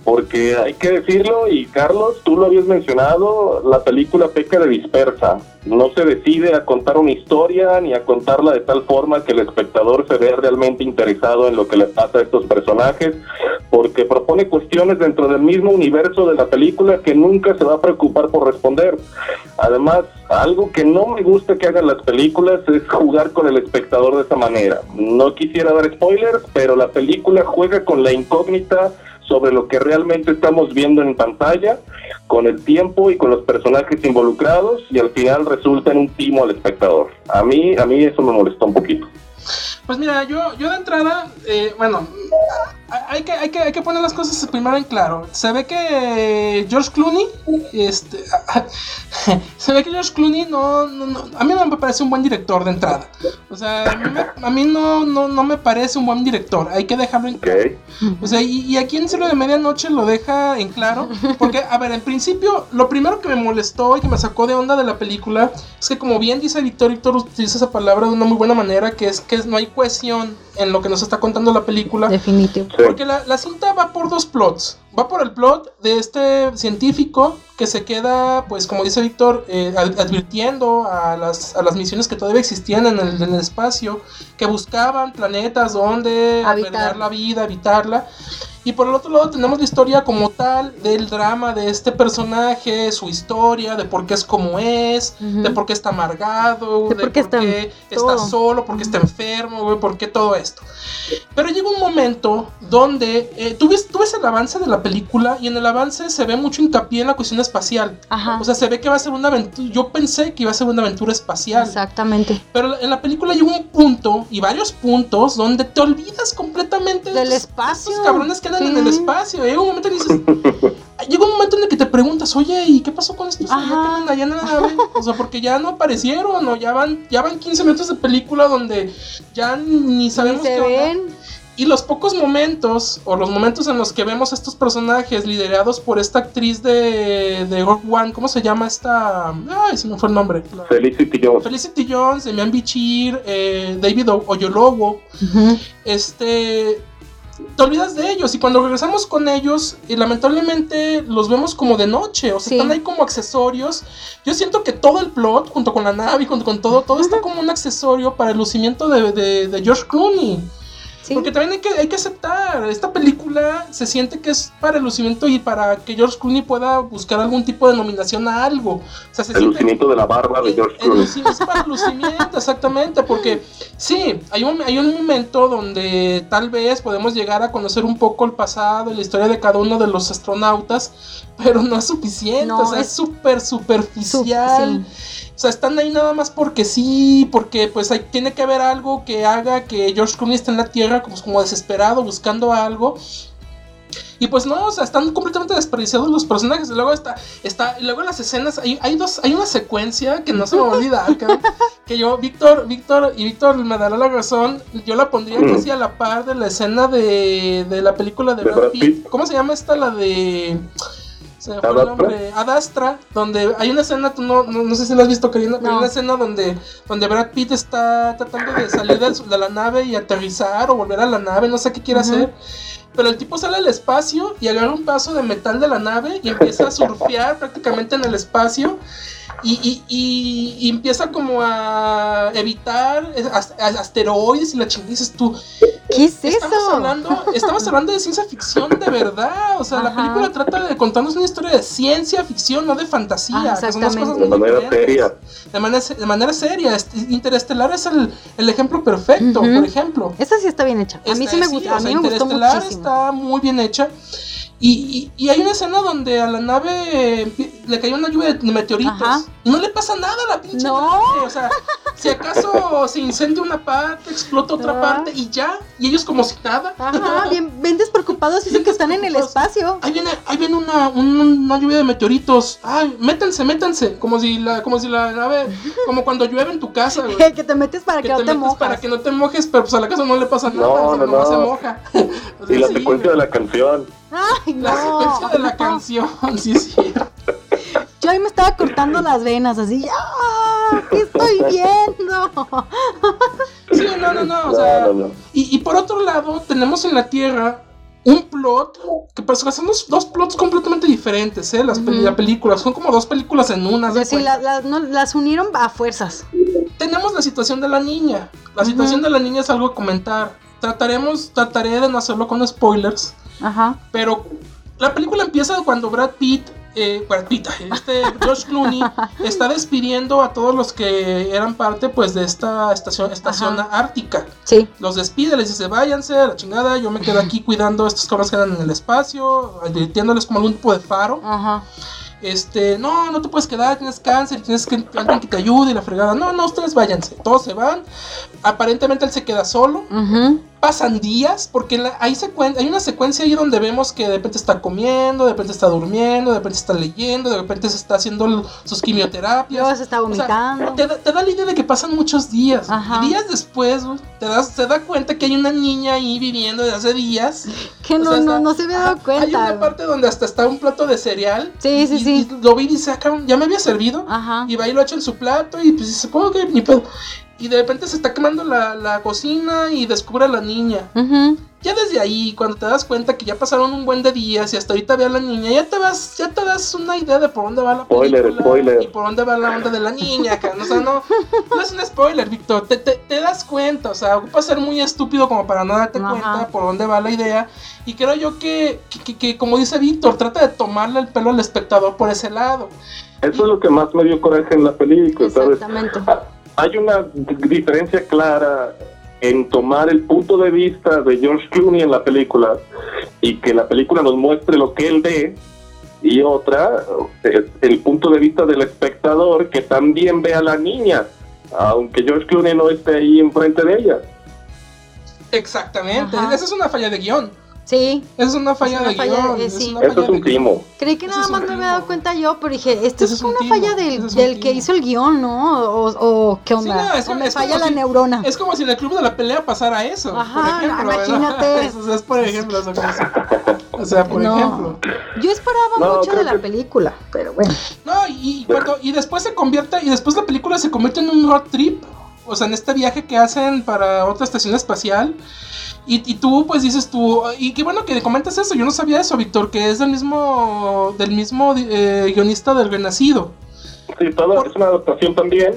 Porque hay que decirlo, y Carlos, tú lo habías mencionado, la película peca de dispersa. No se decide a contar una historia ni a contarla de tal forma que el espectador se vea realmente interesado en lo que le pasa a estos personajes, porque propone cuestiones dentro del mismo universo de la película que nunca se va a preocupar por responder. Además, algo que no me gusta que hagan las películas es jugar con el espectador de esa manera. No quisiera dar spoilers, pero la película juega con la incógnita sobre lo que realmente estamos viendo en pantalla, con el tiempo y con los personajes involucrados y al final resulta en un timo al espectador. A mí, a mí eso me molestó un poquito. Pues mira, yo, yo de entrada, eh, bueno, hay que, hay, que, hay que poner las cosas primero en claro. Se ve que George Clooney, este, se ve que George Clooney no, no, no- a mí no me parece un buen director de entrada. O sea, a mí, me- a mí no, no, no me parece un buen director. Hay que dejarlo en claro. O sea, y, y aquí en Cero de Medianoche lo deja en claro. Porque, a ver, en principio, lo primero que me molestó y que me sacó de onda de la película es que, como bien dice Víctor, Víctor utiliza esa palabra de una muy buena manera, que es que no hay cohesión en lo que nos está contando la película. Definitivo. Porque la, la cinta va por dos plots. Va por el plot de este científico que se queda, pues como dice Víctor, eh, ad- advirtiendo a las, a las misiones que todavía existían en el, en el espacio, que buscaban planetas donde Habitar. la vida, habitarla. Y por el otro lado tenemos la historia como tal del drama de este personaje, su historia, de por qué es como es, Ujú. de por qué está amargado, De por qué está- está solo, por qué está enfermo, güey, por qué todo esto. Pero llega un momento donde eh, tú, ves, tú ves el avance de la película y en el avance se ve mucho hincapié en la cuestión espacial. Ajá. O sea, se ve que va a ser una aventura. Yo pensé que iba a ser una aventura espacial. Exactamente. Pero en la película llega un punto y varios puntos donde te olvidas completamente de Del espacio. estos cabrones que andan Sí. en el espacio. Llega un momento en que dices. Llega un momento en el que te preguntas, oye, ¿y qué pasó con estos Ajá. andan allá en la nave? O sea, porque ya no aparecieron, o ya van, ya van 15 minutos de película donde ya ni sabemos se qué onda. Y los pocos momentos, o los momentos en los que vemos a estos personajes liderados por esta actriz de, de One, ¿cómo se llama esta? Ay, se me fue el nombre. La- Felicity Jones. Felicity Jones, Demian Bichir, eh, David O- Oyolowo, Ujú. este... Te olvidas de ellos y cuando regresamos con ellos, y lamentablemente los vemos como de noche, o sea, Sí. están ahí como accesorios. Yo siento que todo el plot, junto con la nave y junto con todo, todo está como un accesorio para el lucimiento de, de- de George Clooney. Sí. Porque también hay que, hay que aceptar, esta película se siente que es para el lucimiento y para que George Clooney pueda buscar algún tipo de nominación a algo. O sea, se El siente- lucimiento de la barba de el- George el Clooney. luci- es para el lucimiento, exactamente, porque sí, hay un, hay un momento donde tal vez podemos llegar a conocer un poco el pasado y la historia de cada uno de los astronautas, pero no es suficiente, No, o sea, es súper superficial. Sup- O sea, están ahí nada más porque sí, porque pues hay, tiene que haber algo que haga que George Clooney esté en la Tierra como, como desesperado buscando algo. Y pues no, o sea, están completamente desperdiciados los personajes. Y luego está, está, y luego las escenas, hay, hay dos, hay una secuencia que no se me va a olvidar, cabrón, que yo, Víctor, Víctor, y Víctor me dará la razón, yo la pondría Mm. casi a la par de la escena de, de la película de, ¿De Brad Brad Pitt. Pitt? ¿Cómo se llama esta? La de... Se me fue el nombre. Adastra, donde hay una escena, tú no, no, no sé si la has visto, Karina, pero hay una escena donde, donde Brad Pitt está tratando de salir de, la nave y aterrizar o volver a la nave, no sé qué quiere hacer. pero el tipo sale al espacio y agarra un pedazo de metal de la nave y empieza a surfear prácticamente en el espacio y, y- empieza como a evitar as- as- asteroides y la chingada dices tú. ¿Qué es Estamos eso? hablando, estamos hablando de ciencia ficción de verdad. O sea, la película trata de contarnos una historia de ciencia ficción, no de fantasía. Ah, que son dos cosas exactamente. muy De manera diferentes. seria. De manera, de manera seria. Este, Interestelar es el, el ejemplo perfecto, por ejemplo. Esta sí está bien hecha. A mí Esta- sí me sí, gusta, a mí me gustó Interestelar muchísimo. está muy bien hecha. Y, y- y hay una escena donde a la nave eh, le cayó una lluvia de meteoritos. Ajá. Y no le pasa nada a la pinche No. nave. O sea, si acaso se incendia una parte, explota otra Ah. parte y ya. Y ellos como si nada. Ajá, bien, bien despreocupados, dicen que están en el espacio. Ahí viene, ahí viene una, un- una lluvia de meteoritos. Ay, métanse, métanse. Como si la, como si la nave, como cuando llueve en tu casa, güey. que te metes para que, que no te te metes mojas. para que no te mojes, pero pues a la casa no le pasa nada, No, no, no. se moja. O sea, Y la sí, secuencia de la canción. Ay, no. la secuencia de la canción, sí, sí. Yo ahí me estaba cortando las venas, así. ¡Ah! ¿Qué estoy viendo? Sí, no, no, no, o sea, no, no. Y, y por otro lado, tenemos en la Tierra un plot que pues, son dos, dos plots completamente diferentes, ¿eh? Las peli- Ujú. la película, son como dos películas en una. de Sí, cuenta. la- la- no, las unieron a fuerzas. Tenemos la situación de la niña. La situación de la niña es algo a comentar. Trataremos, trataré de no hacerlo con spoilers, Ajá. pero la película empieza cuando Brad Pitt, eh, Brad Pitt, este George Clooney está despidiendo a todos los que eran parte, pues, de esta estación, estación Ajá. ártica. Sí. Los despide, les dice, váyanse a la chingada, yo me quedo aquí cuidando a estos cabrones que en el espacio, advirtiéndoles como algún tipo de faro. Ajá. Este, no, no te puedes quedar, tienes cáncer, tienes que alguien que te ayude y la fregada. No, no, ustedes váyanse. Todos se van. Aparentemente él se queda solo. Ujú. Pasan días, porque la- hay, secuen- hay una secuencia ahí donde vemos que de repente está comiendo, de repente está durmiendo, de repente está leyendo, de repente se está haciendo sus quimioterapias. Luego se está O sea, vomitando. te, da, te da la idea de que pasan muchos días. Ajá. Y días después, te das, se da cuenta que hay una niña ahí viviendo desde hace días. que O no, sea, no, no se había dado Hay cuenta. una güey. parte donde hasta está un plato de cereal. Sí, sí, y- sí. y lo vi y dice, "Ah, cabrón, ya me había servido. Ajá. Y va y lo echa en su plato y pues dice, ¿cómo que ni pedo? Y de repente se está quemando la, la cocina y descubre a la niña. Ya desde ahí, cuando te das cuenta que ya pasaron un buen de días y hasta ahorita ve a la niña, ya te vas, ya te das una idea de por dónde va la Spoiler, película spoiler. y por dónde va la onda de la niña. O sea, no, no es un spoiler, Víctor. Te, te, te das cuenta, o sea, ocupa ser muy estúpido como para no darte Ajá. cuenta por dónde va la idea. Y creo yo que, que, que- que, como dice Víctor, trata de tomarle el pelo al espectador por ese lado. Eso es lo que más me dio coraje en la película, ¿sabes? Exactamente. Hay una diferencia clara en tomar el punto de vista de George Clooney en la película y que la película nos muestre lo que él ve y otra es el punto de vista del espectador que también ve a la niña aunque George Clooney no esté ahí enfrente de ella Exactamente, Ajá. esa es una falla de guion. Sí. Esa es una falla una de falla guion. es sí. una eso falla es un timo Creí que nada más me había dado cuenta yo, pero dije, esto es, es un una falla del, ese es un del que hizo el guion, ¿no? O, o qué onda. no, es o me es falla la si- neurona. Es como si en el club de la pelea pasara eso. Ajá, por ejemplo, imagínate. O sea, es por ejemplo. Como si- o sea, por No. ejemplo. Yo esperaba No, mucho de la que- película, pero bueno. No, y, y cuando- y después se convierte, y después la película se convierte en un road trip. O sea, en este viaje que hacen para otra estación espacial. Y, y tú, pues dices tú, y qué bueno que comentas eso, yo no sabía eso, Víctor, que es del mismo, del mismo eh, guionista del Renacido. sí, todo es una adaptación también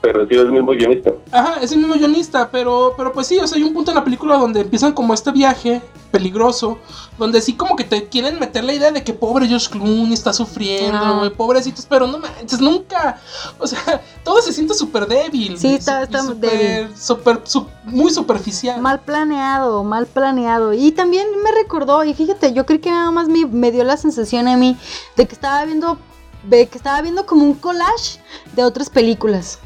pero sí es el mismo guionista Ajá, es el mismo guionista, pero, pero pues sí, o sea, hay un punto en la película donde empiezan como este viaje peligroso, donde sí como que te quieren meter la idea de que pobre Josh Clooney está sufriendo, Ah. pobrecitos, pero no manches, nunca, o sea, todo se siente súper débil. Sí, y está- su- y está súper- débil. súper- su- muy superficial. Mal planeado, mal planeado. Y también me recordó, y fíjate, yo creo que nada más me, me dio la sensación a mí de que estaba viendo, de que estaba viendo como un collage de otras películas.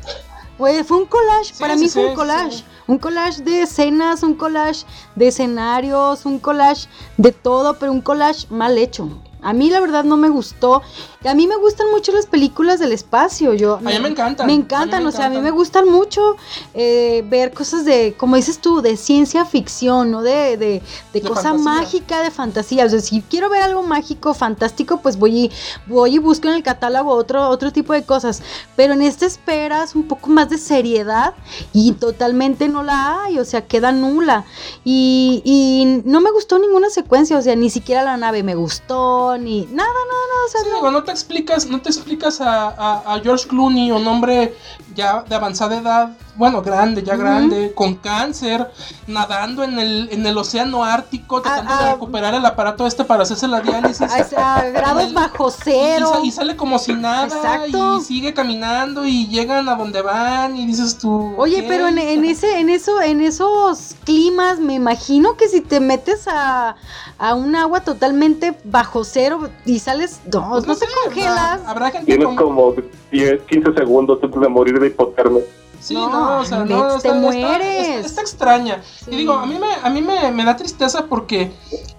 Güey, fue un collage, Sí, para sí, mí sí, fue un collage. Un collage de escenas, un collage de escenarios, un collage de todo, pero un collage mal hecho. A mí la verdad no me gustó. Y a mí me gustan mucho las películas del espacio. Yo, A mí me encantan. Me encantan, me o sea, a mí me gustan mucho eh, ver cosas de, como dices tú, de ciencia ficción, ¿no? De, de, de De cosa fantasía. mágica, de fantasía. O sea, si quiero ver algo mágico, fantástico, pues voy y, voy y busco en el catálogo otro, otro tipo de cosas. Pero en este esperas un poco más de seriedad y totalmente no la hay, o sea, queda nula. Y, y no me gustó ninguna secuencia, o sea, ni siquiera la nave me gustó, ni nada, nada, nada. O sea, Sí, no. no te explicas, no te explicas a, George Clooney, un hombre ya de avanzada edad, bueno, grande, ya grande, con cáncer, nadando en el, en el océano ártico, tratando de ah, recuperar el aparato este para hacerse la diálisis. a, a grados el- bajo cero. y sale como si nada Exacto. y sigue caminando y llegan a donde van y dices tú. Oye, pero en, en ese, en eso, en esos climas, me imagino que si te metes a, a un agua totalmente bajo cero y sales, no, Pues no, te sé, congelas. Habrá, habrá gente Tienes con- como 10, 15 segundos antes de morir de hipotermia. Sí, No, no, o sea, no, te está, está- mueres. está- está extraña. Sí. Y digo, a mí me, a mí me, me da tristeza porque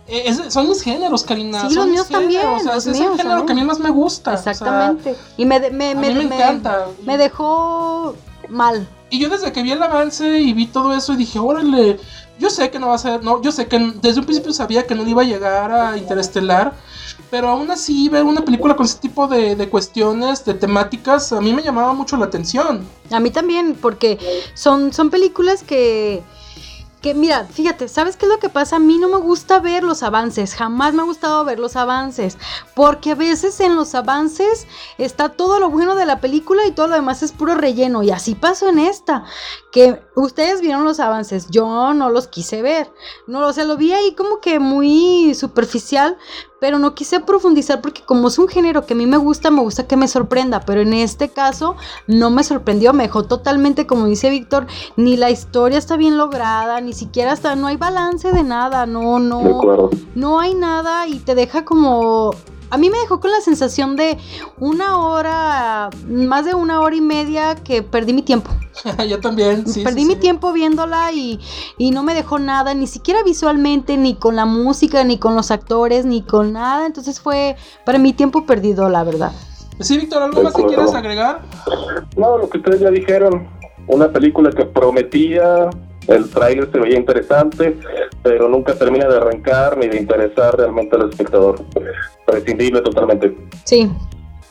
eh, es- son mis géneros, Karina. Sí, son los míos también, o sea, los es míos el género también. que a mí más me gusta. o sea, Exactamente. y me, me, me me- encanta. me dejó mal. y yo desde que vi el avance y vi todo eso y dije, órale, yo sé que no va a ser, no, yo sé que desde un principio sabía que no iba a llegar a Interestelar, pero aún así ver una película con ese tipo de, de cuestiones, de temáticas, a mí me llamaba mucho la atención. A mí también, porque son, son películas que, que, mira, fíjate, ¿sabes qué es lo que pasa? A mí no me gusta ver los avances, jamás me ha gustado ver los avances, porque a veces en los avances está todo lo bueno de la película y todo lo demás es puro relleno, y así pasó en esta, que ustedes vieron los avances, yo no los quise ver, no, o sea, lo vi ahí como que muy superficial, pero no quise profundizar porque como es un género que a mí me gusta, me gusta que me sorprenda, pero en este caso no me sorprendió, me dejó totalmente, como dice Víctor, ni la historia está bien lograda, ni siquiera está, no hay balance de nada, no, De no, acuerdo. no hay nada y te deja como... A mí me dejó con la sensación de una hora, más de una hora y media que perdí mi tiempo. yo también, sí. Perdí sí, mi sí. tiempo viéndola y, y no me dejó nada, ni siquiera visualmente, ni con la música, ni con los actores, ni con nada. Entonces fue para mi tiempo perdido, la verdad. Sí, Víctor, ¿algo más que quieras agregar? No, lo que ustedes ya dijeron, una película que prometía, el tráiler se veía interesante, pero nunca termina de arrancar ni de interesar realmente al espectador. Prescindible totalmente. Sí.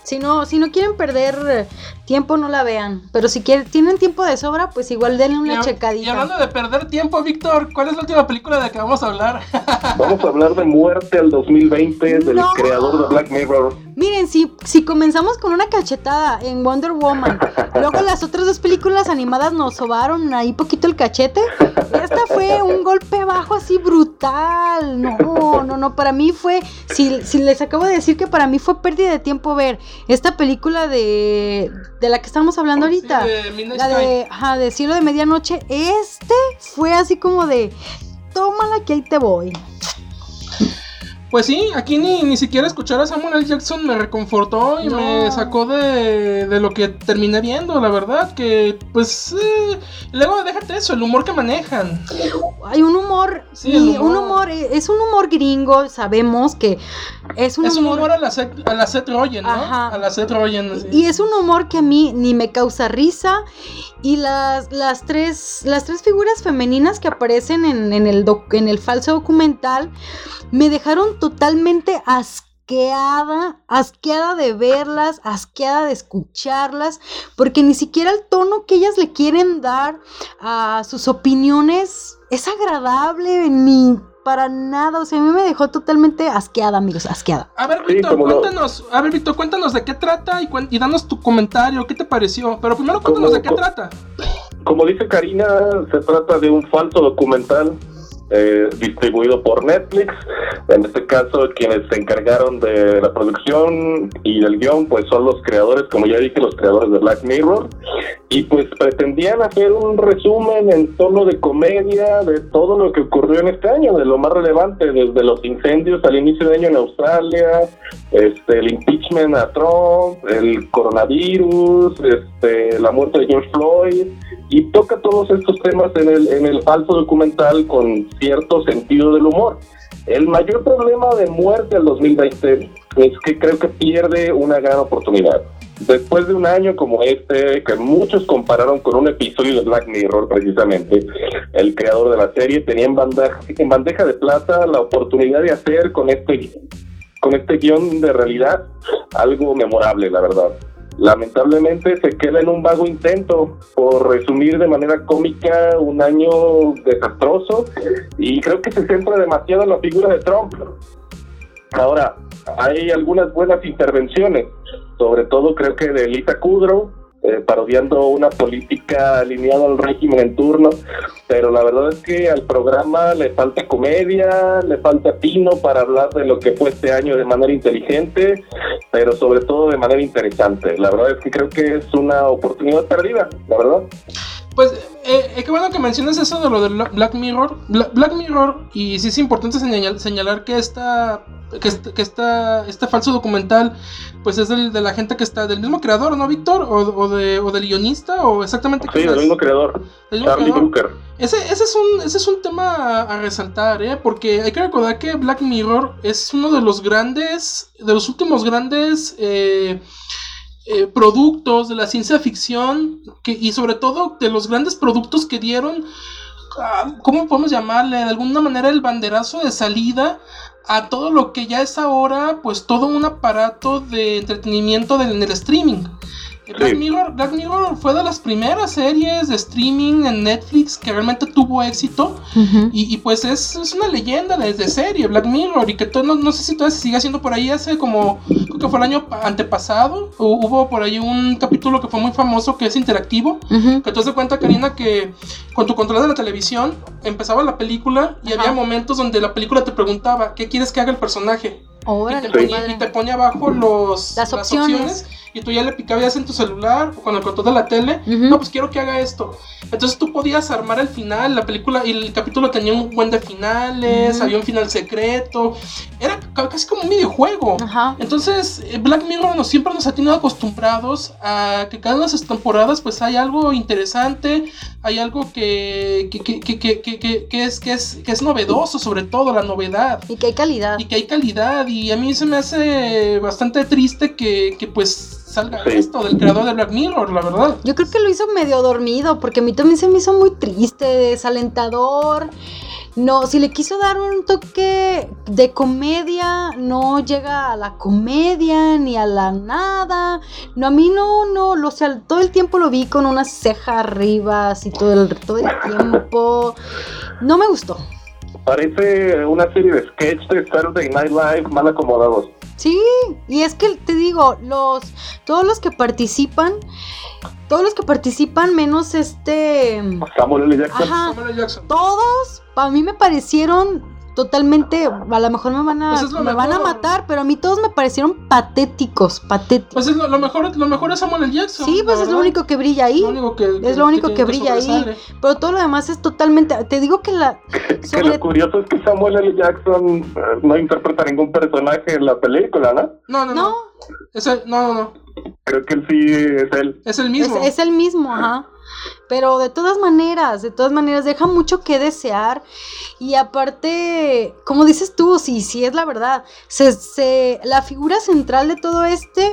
Si no, si no quieren perder eh, tiempo, no la vean. Pero si quieren, tienen tiempo de sobra, pues igual denle Y una Y checadita. hablando de perder tiempo, Víctor, ¿cuál es la última película de la que vamos a hablar? Vamos a hablar de Muerte al 2020 del No. creador de Black Mirror. Miren, si, si comenzamos con una cachetada en Wonder Woman, luego las otras dos películas animadas nos sobaron ahí poquito el cachete, esta fue un golpe bajo así brutal. No, no, no, para mí fue, si, si les acabo de decir que para mí fue pérdida de tiempo ver esta película de, de la que estamos hablando ahorita. Sí, de La de, ajá, de Cielo de Medianoche, este fue así como de, tómala que ahí te voy. Pues sí, aquí ni, ni siquiera escuchar a Samuel L. Jackson me reconfortó y No. me sacó de, de lo que terminé viendo, la verdad, que pues... eh, luego déjate eso, el humor que manejan. Hay un humor, Sí, humor. un humor, eh, es un humor gringo, sabemos que es un es un humor, humor a la Seth, a la Seth Rogen, ¿no? Ajá. A la Seth Rogen. y es un humor que a mí ni me causa risa y las, las tres las tres figuras femeninas que aparecen en, en el doc- en el falso documental me dejaron totalmente asqueada, asqueada de verlas, asqueada de escucharlas, porque ni siquiera el tono que ellas le quieren dar a sus opiniones es agradable ni para nada, o sea, a mí me dejó totalmente asqueada, amigos, asqueada. A ver, Sí, Víctor, cuéntanos, a ver, Víctor, cuéntanos de qué trata y, y danos tu comentario, ¿qué te pareció? Pero primero cuéntanos Como- de qué trata. Como dice Karina, se trata de un falso documental eh, distribuido por Netflix. En este caso, quienes se encargaron de la producción y del guion, pues son los creadores, como ya dije, los creadores de Black Mirror. Y pues pretendían hacer un resumen en tono de comedia de todo lo que ocurrió en este año, de lo más relevante, desde los incendios al inicio de año en Australia, este, el impeachment a Trump, el coronavirus, este, la muerte de George Floyd, y toca todos estos temas en el, en el falso documental con cierto sentido del humor. El mayor problema de muerte del 2020 es que creo que pierde una gran oportunidad. Después de un año como este, que muchos compararon con un episodio de Black Mirror, precisamente, el creador de la serie tenía en bandeja, en bandeja de plata la oportunidad de hacer con este, con este guion de realidad algo memorable, la verdad. Lamentablemente se queda en un vago intento por resumir de manera cómica un año desastroso y creo que se centra demasiado en la figura de Trump. Ahora, hay algunas buenas intervenciones, sobre todo creo que de Lisa Kudrow, eh, parodiando una política alineada al régimen en turno, pero la verdad es que al programa le falta comedia, le falta tino para hablar de lo que fue este año de manera inteligente, pero sobre todo de manera interesante. La verdad es que creo que es una oportunidad perdida, la verdad. Pues, eh, eh, qué bueno que mencionas eso de lo de Bla- Black Mirror. Bla- Black Mirror, y sí es importante señal- señalar que esta, que, este- que esta, este falso documental, pues es del, de la gente que está, del mismo creador, ¿no, Víctor? O, o, de, o del guionista, o exactamente Sí, del mismo creador, mismo Charlie. Brooker. Ese, ese, es un, ese es un tema a, a resaltar, ¿eh? Porque hay que recordar que Black Mirror es uno de los grandes, de los últimos grandes eh, eh, productos de la ciencia ficción y sobre todo de los grandes productos que dieron, ah, ¿cómo podemos llamarle? De alguna manera el banderazo de salida a todo lo que ya es ahora, pues todo un aparato de entretenimiento en el streaming. Black. Mirror, Black Mirror fue de las primeras series de streaming en Netflix que realmente tuvo éxito. Y, y pues es, es una leyenda desde serie Black Mirror y que todo, no, no sé si todavía se sigue haciendo por ahí. Hace como creo que fue el año pa- antepasado hu- hubo por ahí un capítulo que fue muy famoso que es interactivo que tú te das cuenta Karina que con tu control de la televisión empezaba la película y había momentos donde la película te preguntaba qué quieres que haga el personaje y te, ponía, padre. y te pone abajo los, Las opciones. Y tú ya le picabas en tu celular o con el control de la tele. No, pues quiero que haga esto. Entonces tú podías armar el final, la película y el capítulo tenía un buen de finales, había un final secreto. Era ca- casi como un videojuego. Ajá. Entonces, eh, Black Mirror nos, siempre nos ha tenido acostumbrados a que cada una de sus temporadas pues hay algo interesante, hay algo que, que, que, que, que, que- que- que es, que, es, que es novedoso, sobre todo la novedad Y que hay calidad. y que hay calidad y a mí se me hace bastante triste que, que pues salga Sí. esto del creador de Black Mirror, la verdad. Yo creo que lo hizo medio dormido, porque a mí también se me hizo muy triste, desalentador. No, si le quiso dar un toque de comedia, no llega a la comedia ni a la nada. No, a mí no, no, lo, o sea, todo el tiempo lo vi con una ceja arriba, así todo el, todo el tiempo. No me gustó. Parece una serie de sketch de Saturday Night Live mal acomodados. Sí, y es que te digo, los todos los que participan, todos los que participan menos este Samuel L. Jackson. Ajá. Samuel L. Jackson. todos a mí me parecieron totalmente, a lo mejor me van a Pues es me van a matar, pero a mí todos me parecieron patéticos, patéticos. Pues es lo, lo mejor, lo mejor es Samuel L. Jackson. sí, pues es lo único que brilla ahí. Lo único que, Es lo único que brilla ahí. Pero todo lo demás es totalmente, te digo que la Que lo curioso es que Samuel L. Jackson eh, no interpreta ningún personaje en la película, ¿no? No, no, no. no, no, no, no. Creo que él sí es él. Es el es, mismo. es el mismo, ajá. Pero de todas maneras, de todas maneras, deja mucho que desear. Y aparte, como dices tú, sí, sí es la verdad. Se, se- la figura central de todo este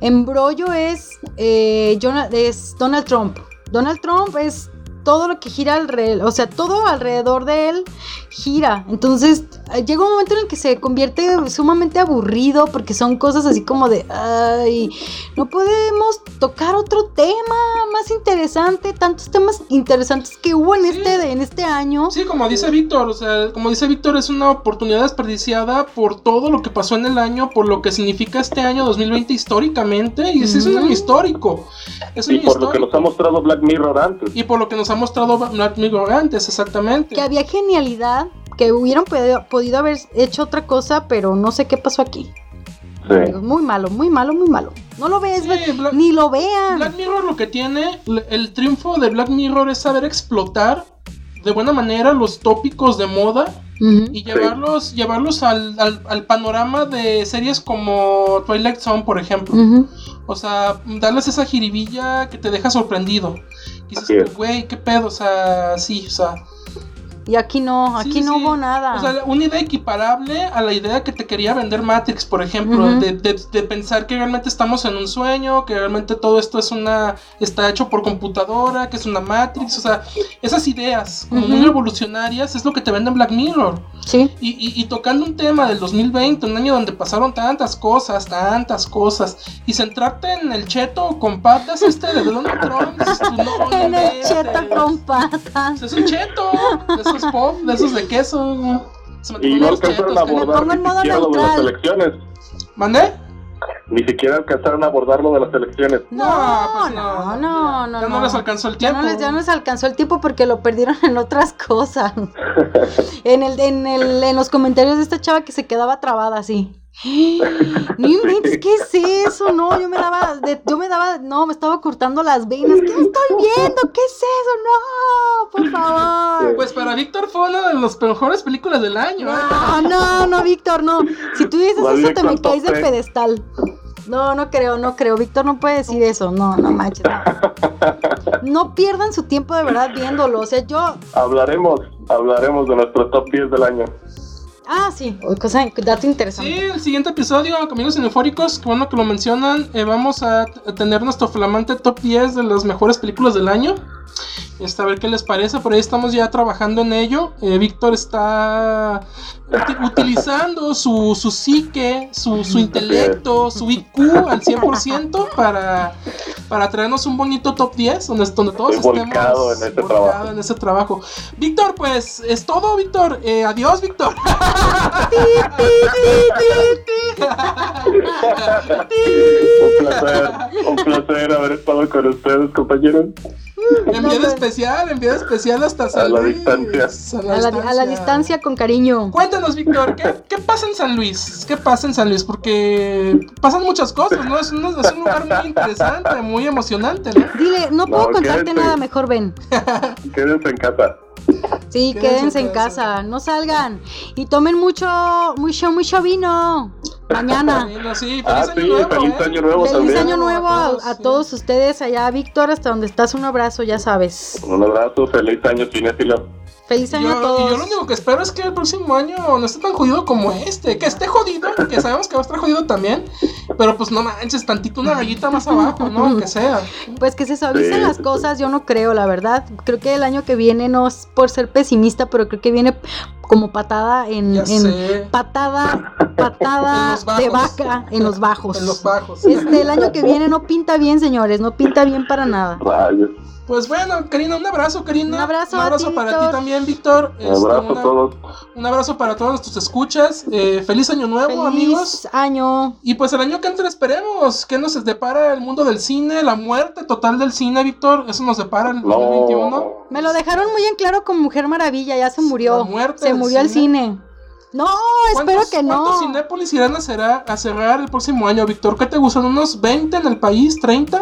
embrollo es, eh, es Donald Trump. Donald Trump es todo lo que gira alrededor, o sea, todo alrededor de él gira. Entonces, llega un momento en el que se convierte sumamente aburrido porque son cosas así como de, ay, no podemos tocar otro tema más interesante, tantos temas interesantes que hubo en Sí. este en este año. Sí, como dice Víctor, o sea, como dice Víctor, es una oportunidad desperdiciada por todo lo que pasó en el año, por lo que significa este año 2020 históricamente, y ese es un año histórico. Es un Y año por lo que nos ha mostrado Black Mirror antes. Y por lo que nos ha mostrado Black Mirror antes, exactamente. Que había genialidad, que hubieran podido, podido haber hecho otra cosa, pero no sé qué pasó aquí. Sí. Muy malo, muy malo, muy malo. No lo ves, Sí, ve- Black- ni lo vean. Black Mirror lo que tiene, el triunfo de Black Mirror es saber explotar de buena manera los tópicos de moda Ujú. y llevarlos, llevarlos al, al- al panorama de series como Twilight Zone, por ejemplo. O sea, darles esa jiribilla que te deja sorprendido. Dices, es. güey, qué pedo, o sea, sí, o sea. Y aquí no, aquí sí, no sí. hubo nada. O sea, una idea equiparable a la idea que te quería vender Matrix, por ejemplo, de, de- de pensar que realmente estamos en un sueño, que realmente todo esto es una está hecho por computadora, que es una Matrix, o sea, esas ideas como muy revolucionarias es lo que te vende Black Mirror. sí. Y, y- y tocando un tema del 2020, un año donde pasaron tantas cosas, tantas cosas, y centrarte en el cheto con patas este de Donald Trump, no, En el cheto con patas. Es un cheto, de esos pop, de esos de queso. Se me Y no alcanzaron a abordar ni siquiera lo de las elecciones. ¿Mandé? Ni siquiera alcanzaron a abordar lo de las elecciones. No, pues no, no, no, Ya no les alcanzó el Ya tiempo. no les, ya no les alcanzó el tiempo porque lo perdieron en otras cosas. en el, en el, en los comentarios de esta chava que se quedaba trabada así. No inventes, ¿qué es eso? No, yo me daba, de- yo me daba, no, me estaba cortando las venas. ¿Qué estoy viendo? ¿Qué es eso? No, por favor. Pues para Víctor fue una de las mejores películas del año. ¿eh? No, no, no, Víctor, no. Si tú dices eso, te me caes del pedestal. No, no creo, no creo. Víctor no puede decir eso. No, no manches. No. No pierdan su tiempo de verdad viéndolo. O sea, yo. Hablaremos, hablaremos de nuestro top 10 del año. Ah, sí, cosa, dato interesante. Sí, el siguiente episodio, amigos cinefóricos, que bueno que lo mencionan, eh, vamos a tener nuestro flamante top 10 de las mejores películas del año. Este, a ver qué les parece, por ahí estamos ya trabajando en ello. Eh, Víctor está uti- utilizando su, su psique, su, su intelecto, su IQ al 100% para, para traernos un bonito top 10 donde, donde todos Estoy estemos volcado en volcado trabajo. en ese trabajo. Víctor, pues es todo, Víctor. Eh, adiós, Víctor. un placer, un placer haber estado con ustedes, compañeros. Enviada especial, enviada especial hasta San A la Luis. distancia. A la, A la, a la distancia con cariño. Cuéntanos, Víctor, ¿qué, qué pasa en San Luis? ¿Qué pasa en San Luis? Porque pasan muchas cosas, ¿no? Es un, es un lugar muy interesante, muy emocionante, ¿no? Dile, no puedo No, contarte quédense. nada, mejor ven. Quédense en casa. Sí, Quédense quédense en en casa, no salgan. Y tomen mucho, mucho, mucho vino. Mañana. Sí, feliz Ah, año sí, nuevo, feliz ¿eh? año nuevo Feliz también. año nuevo a, todos, a ustedes allá, Víctor, hasta donde estás, un abrazo, ya sabes. Un abrazo, feliz año, cinéfilo. Feliz Y año a yo, y todos. yo lo único que espero es que el próximo año no esté tan jodido como este. Que esté jodido, que sabemos que va a estar jodido también. Pero pues no manches, tantito una rayita más abajo, ¿no? Aunque sea. Pues que se suavicen Sí, las cosas, yo no creo, la verdad. Creo que el año que viene, no es por ser pesimista, pero creo que viene como patada en, en- patada, En patada de vaca en los bajos. En los bajos. Este, el año que viene no pinta bien, señores, no pinta bien para nada. Rayos. Pues bueno, Karina, un abrazo, Karina. Un abrazo Un a abrazo ti, para Víctor. ti también, Víctor. Un Este, abrazo una- a todos. Un abrazo para todos nuestros escuchas. Eh, feliz año nuevo, Feliz amigos. año. Y pues el año que entra esperemos. ¿Qué nos depara el mundo del cine? La muerte total del cine, Víctor. Eso nos depara el 2021. No. Me lo dejaron muy en claro con Mujer Maravilla, ya se murió. La muerte Se murió el cine. cine. No, espero ¿Cuántos- que no. ¿Cuántos Cinépolis irán a cerrar, a cerrar el próximo año, Víctor? ¿Qué te gustan? ¿Unos 20 en el país? ¿30?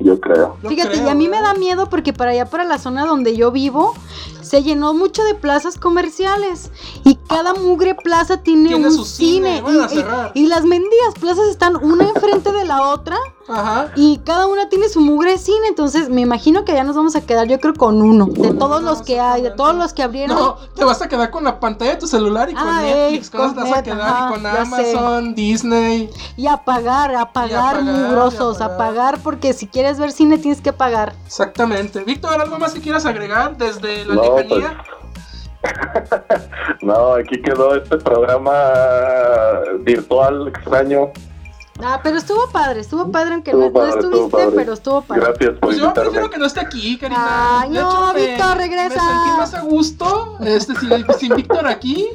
Yo creo. Yo Fíjate, creo, y a mí me ¿eh? da miedo porque para allá, para la zona donde yo vivo, se llenó mucho de plazas comerciales. Y cada mugre plaza tiene, Tiene un su cine, cine. y- cerrar. y, y las mendigas plazas están una enfrente de la otra. Ajá. Y cada una tiene su mugre cine. Entonces me imagino que allá nos vamos a quedar, yo creo, con uno. De todos los que hay, de todos los que abrieron. No, te vas a quedar con la pantalla de tu celular y con Ah, Netflix. ¿Cómo con te vas a quedar? ajá, y con ya sé. Amazon, Disney. Y a pagar, a pagar, pagar, mugrosos, y a a pagar. pagar, porque si quieres ver cine tienes que pagar. Exactamente. Víctor, ¿algo más que quieras agregar desde la No, lejanía? No, aquí quedó este programa virtual extraño. Ah, pero estuvo padre, estuvo padre, aunque Estuvo no, padre, estuviste, pero estuvo padre. Gracias por Pues yo invitarme. prefiero que no esté aquí, Karina. Ay, De no, Víctor, regresa. Me sentí más a gusto este, sin, sin Víctor aquí.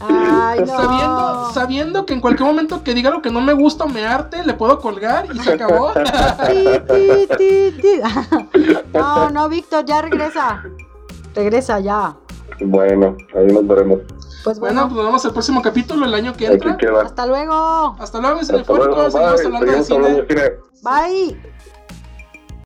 Ay, no. Sabiendo, sabiendo que en cualquier momento que diga lo que no me gusta o me arte, le puedo colgar y se acabó. Ti, ti, ti, ti. No, no, Víctor, ya regresa. Regresa ya. Bueno, ahí nos veremos. Pues bueno, bueno, pues nos vemos el próximo capítulo el año que entra. hasta luego. Hasta luego, mis Hasta luego, bye. hablando de cine. Bye.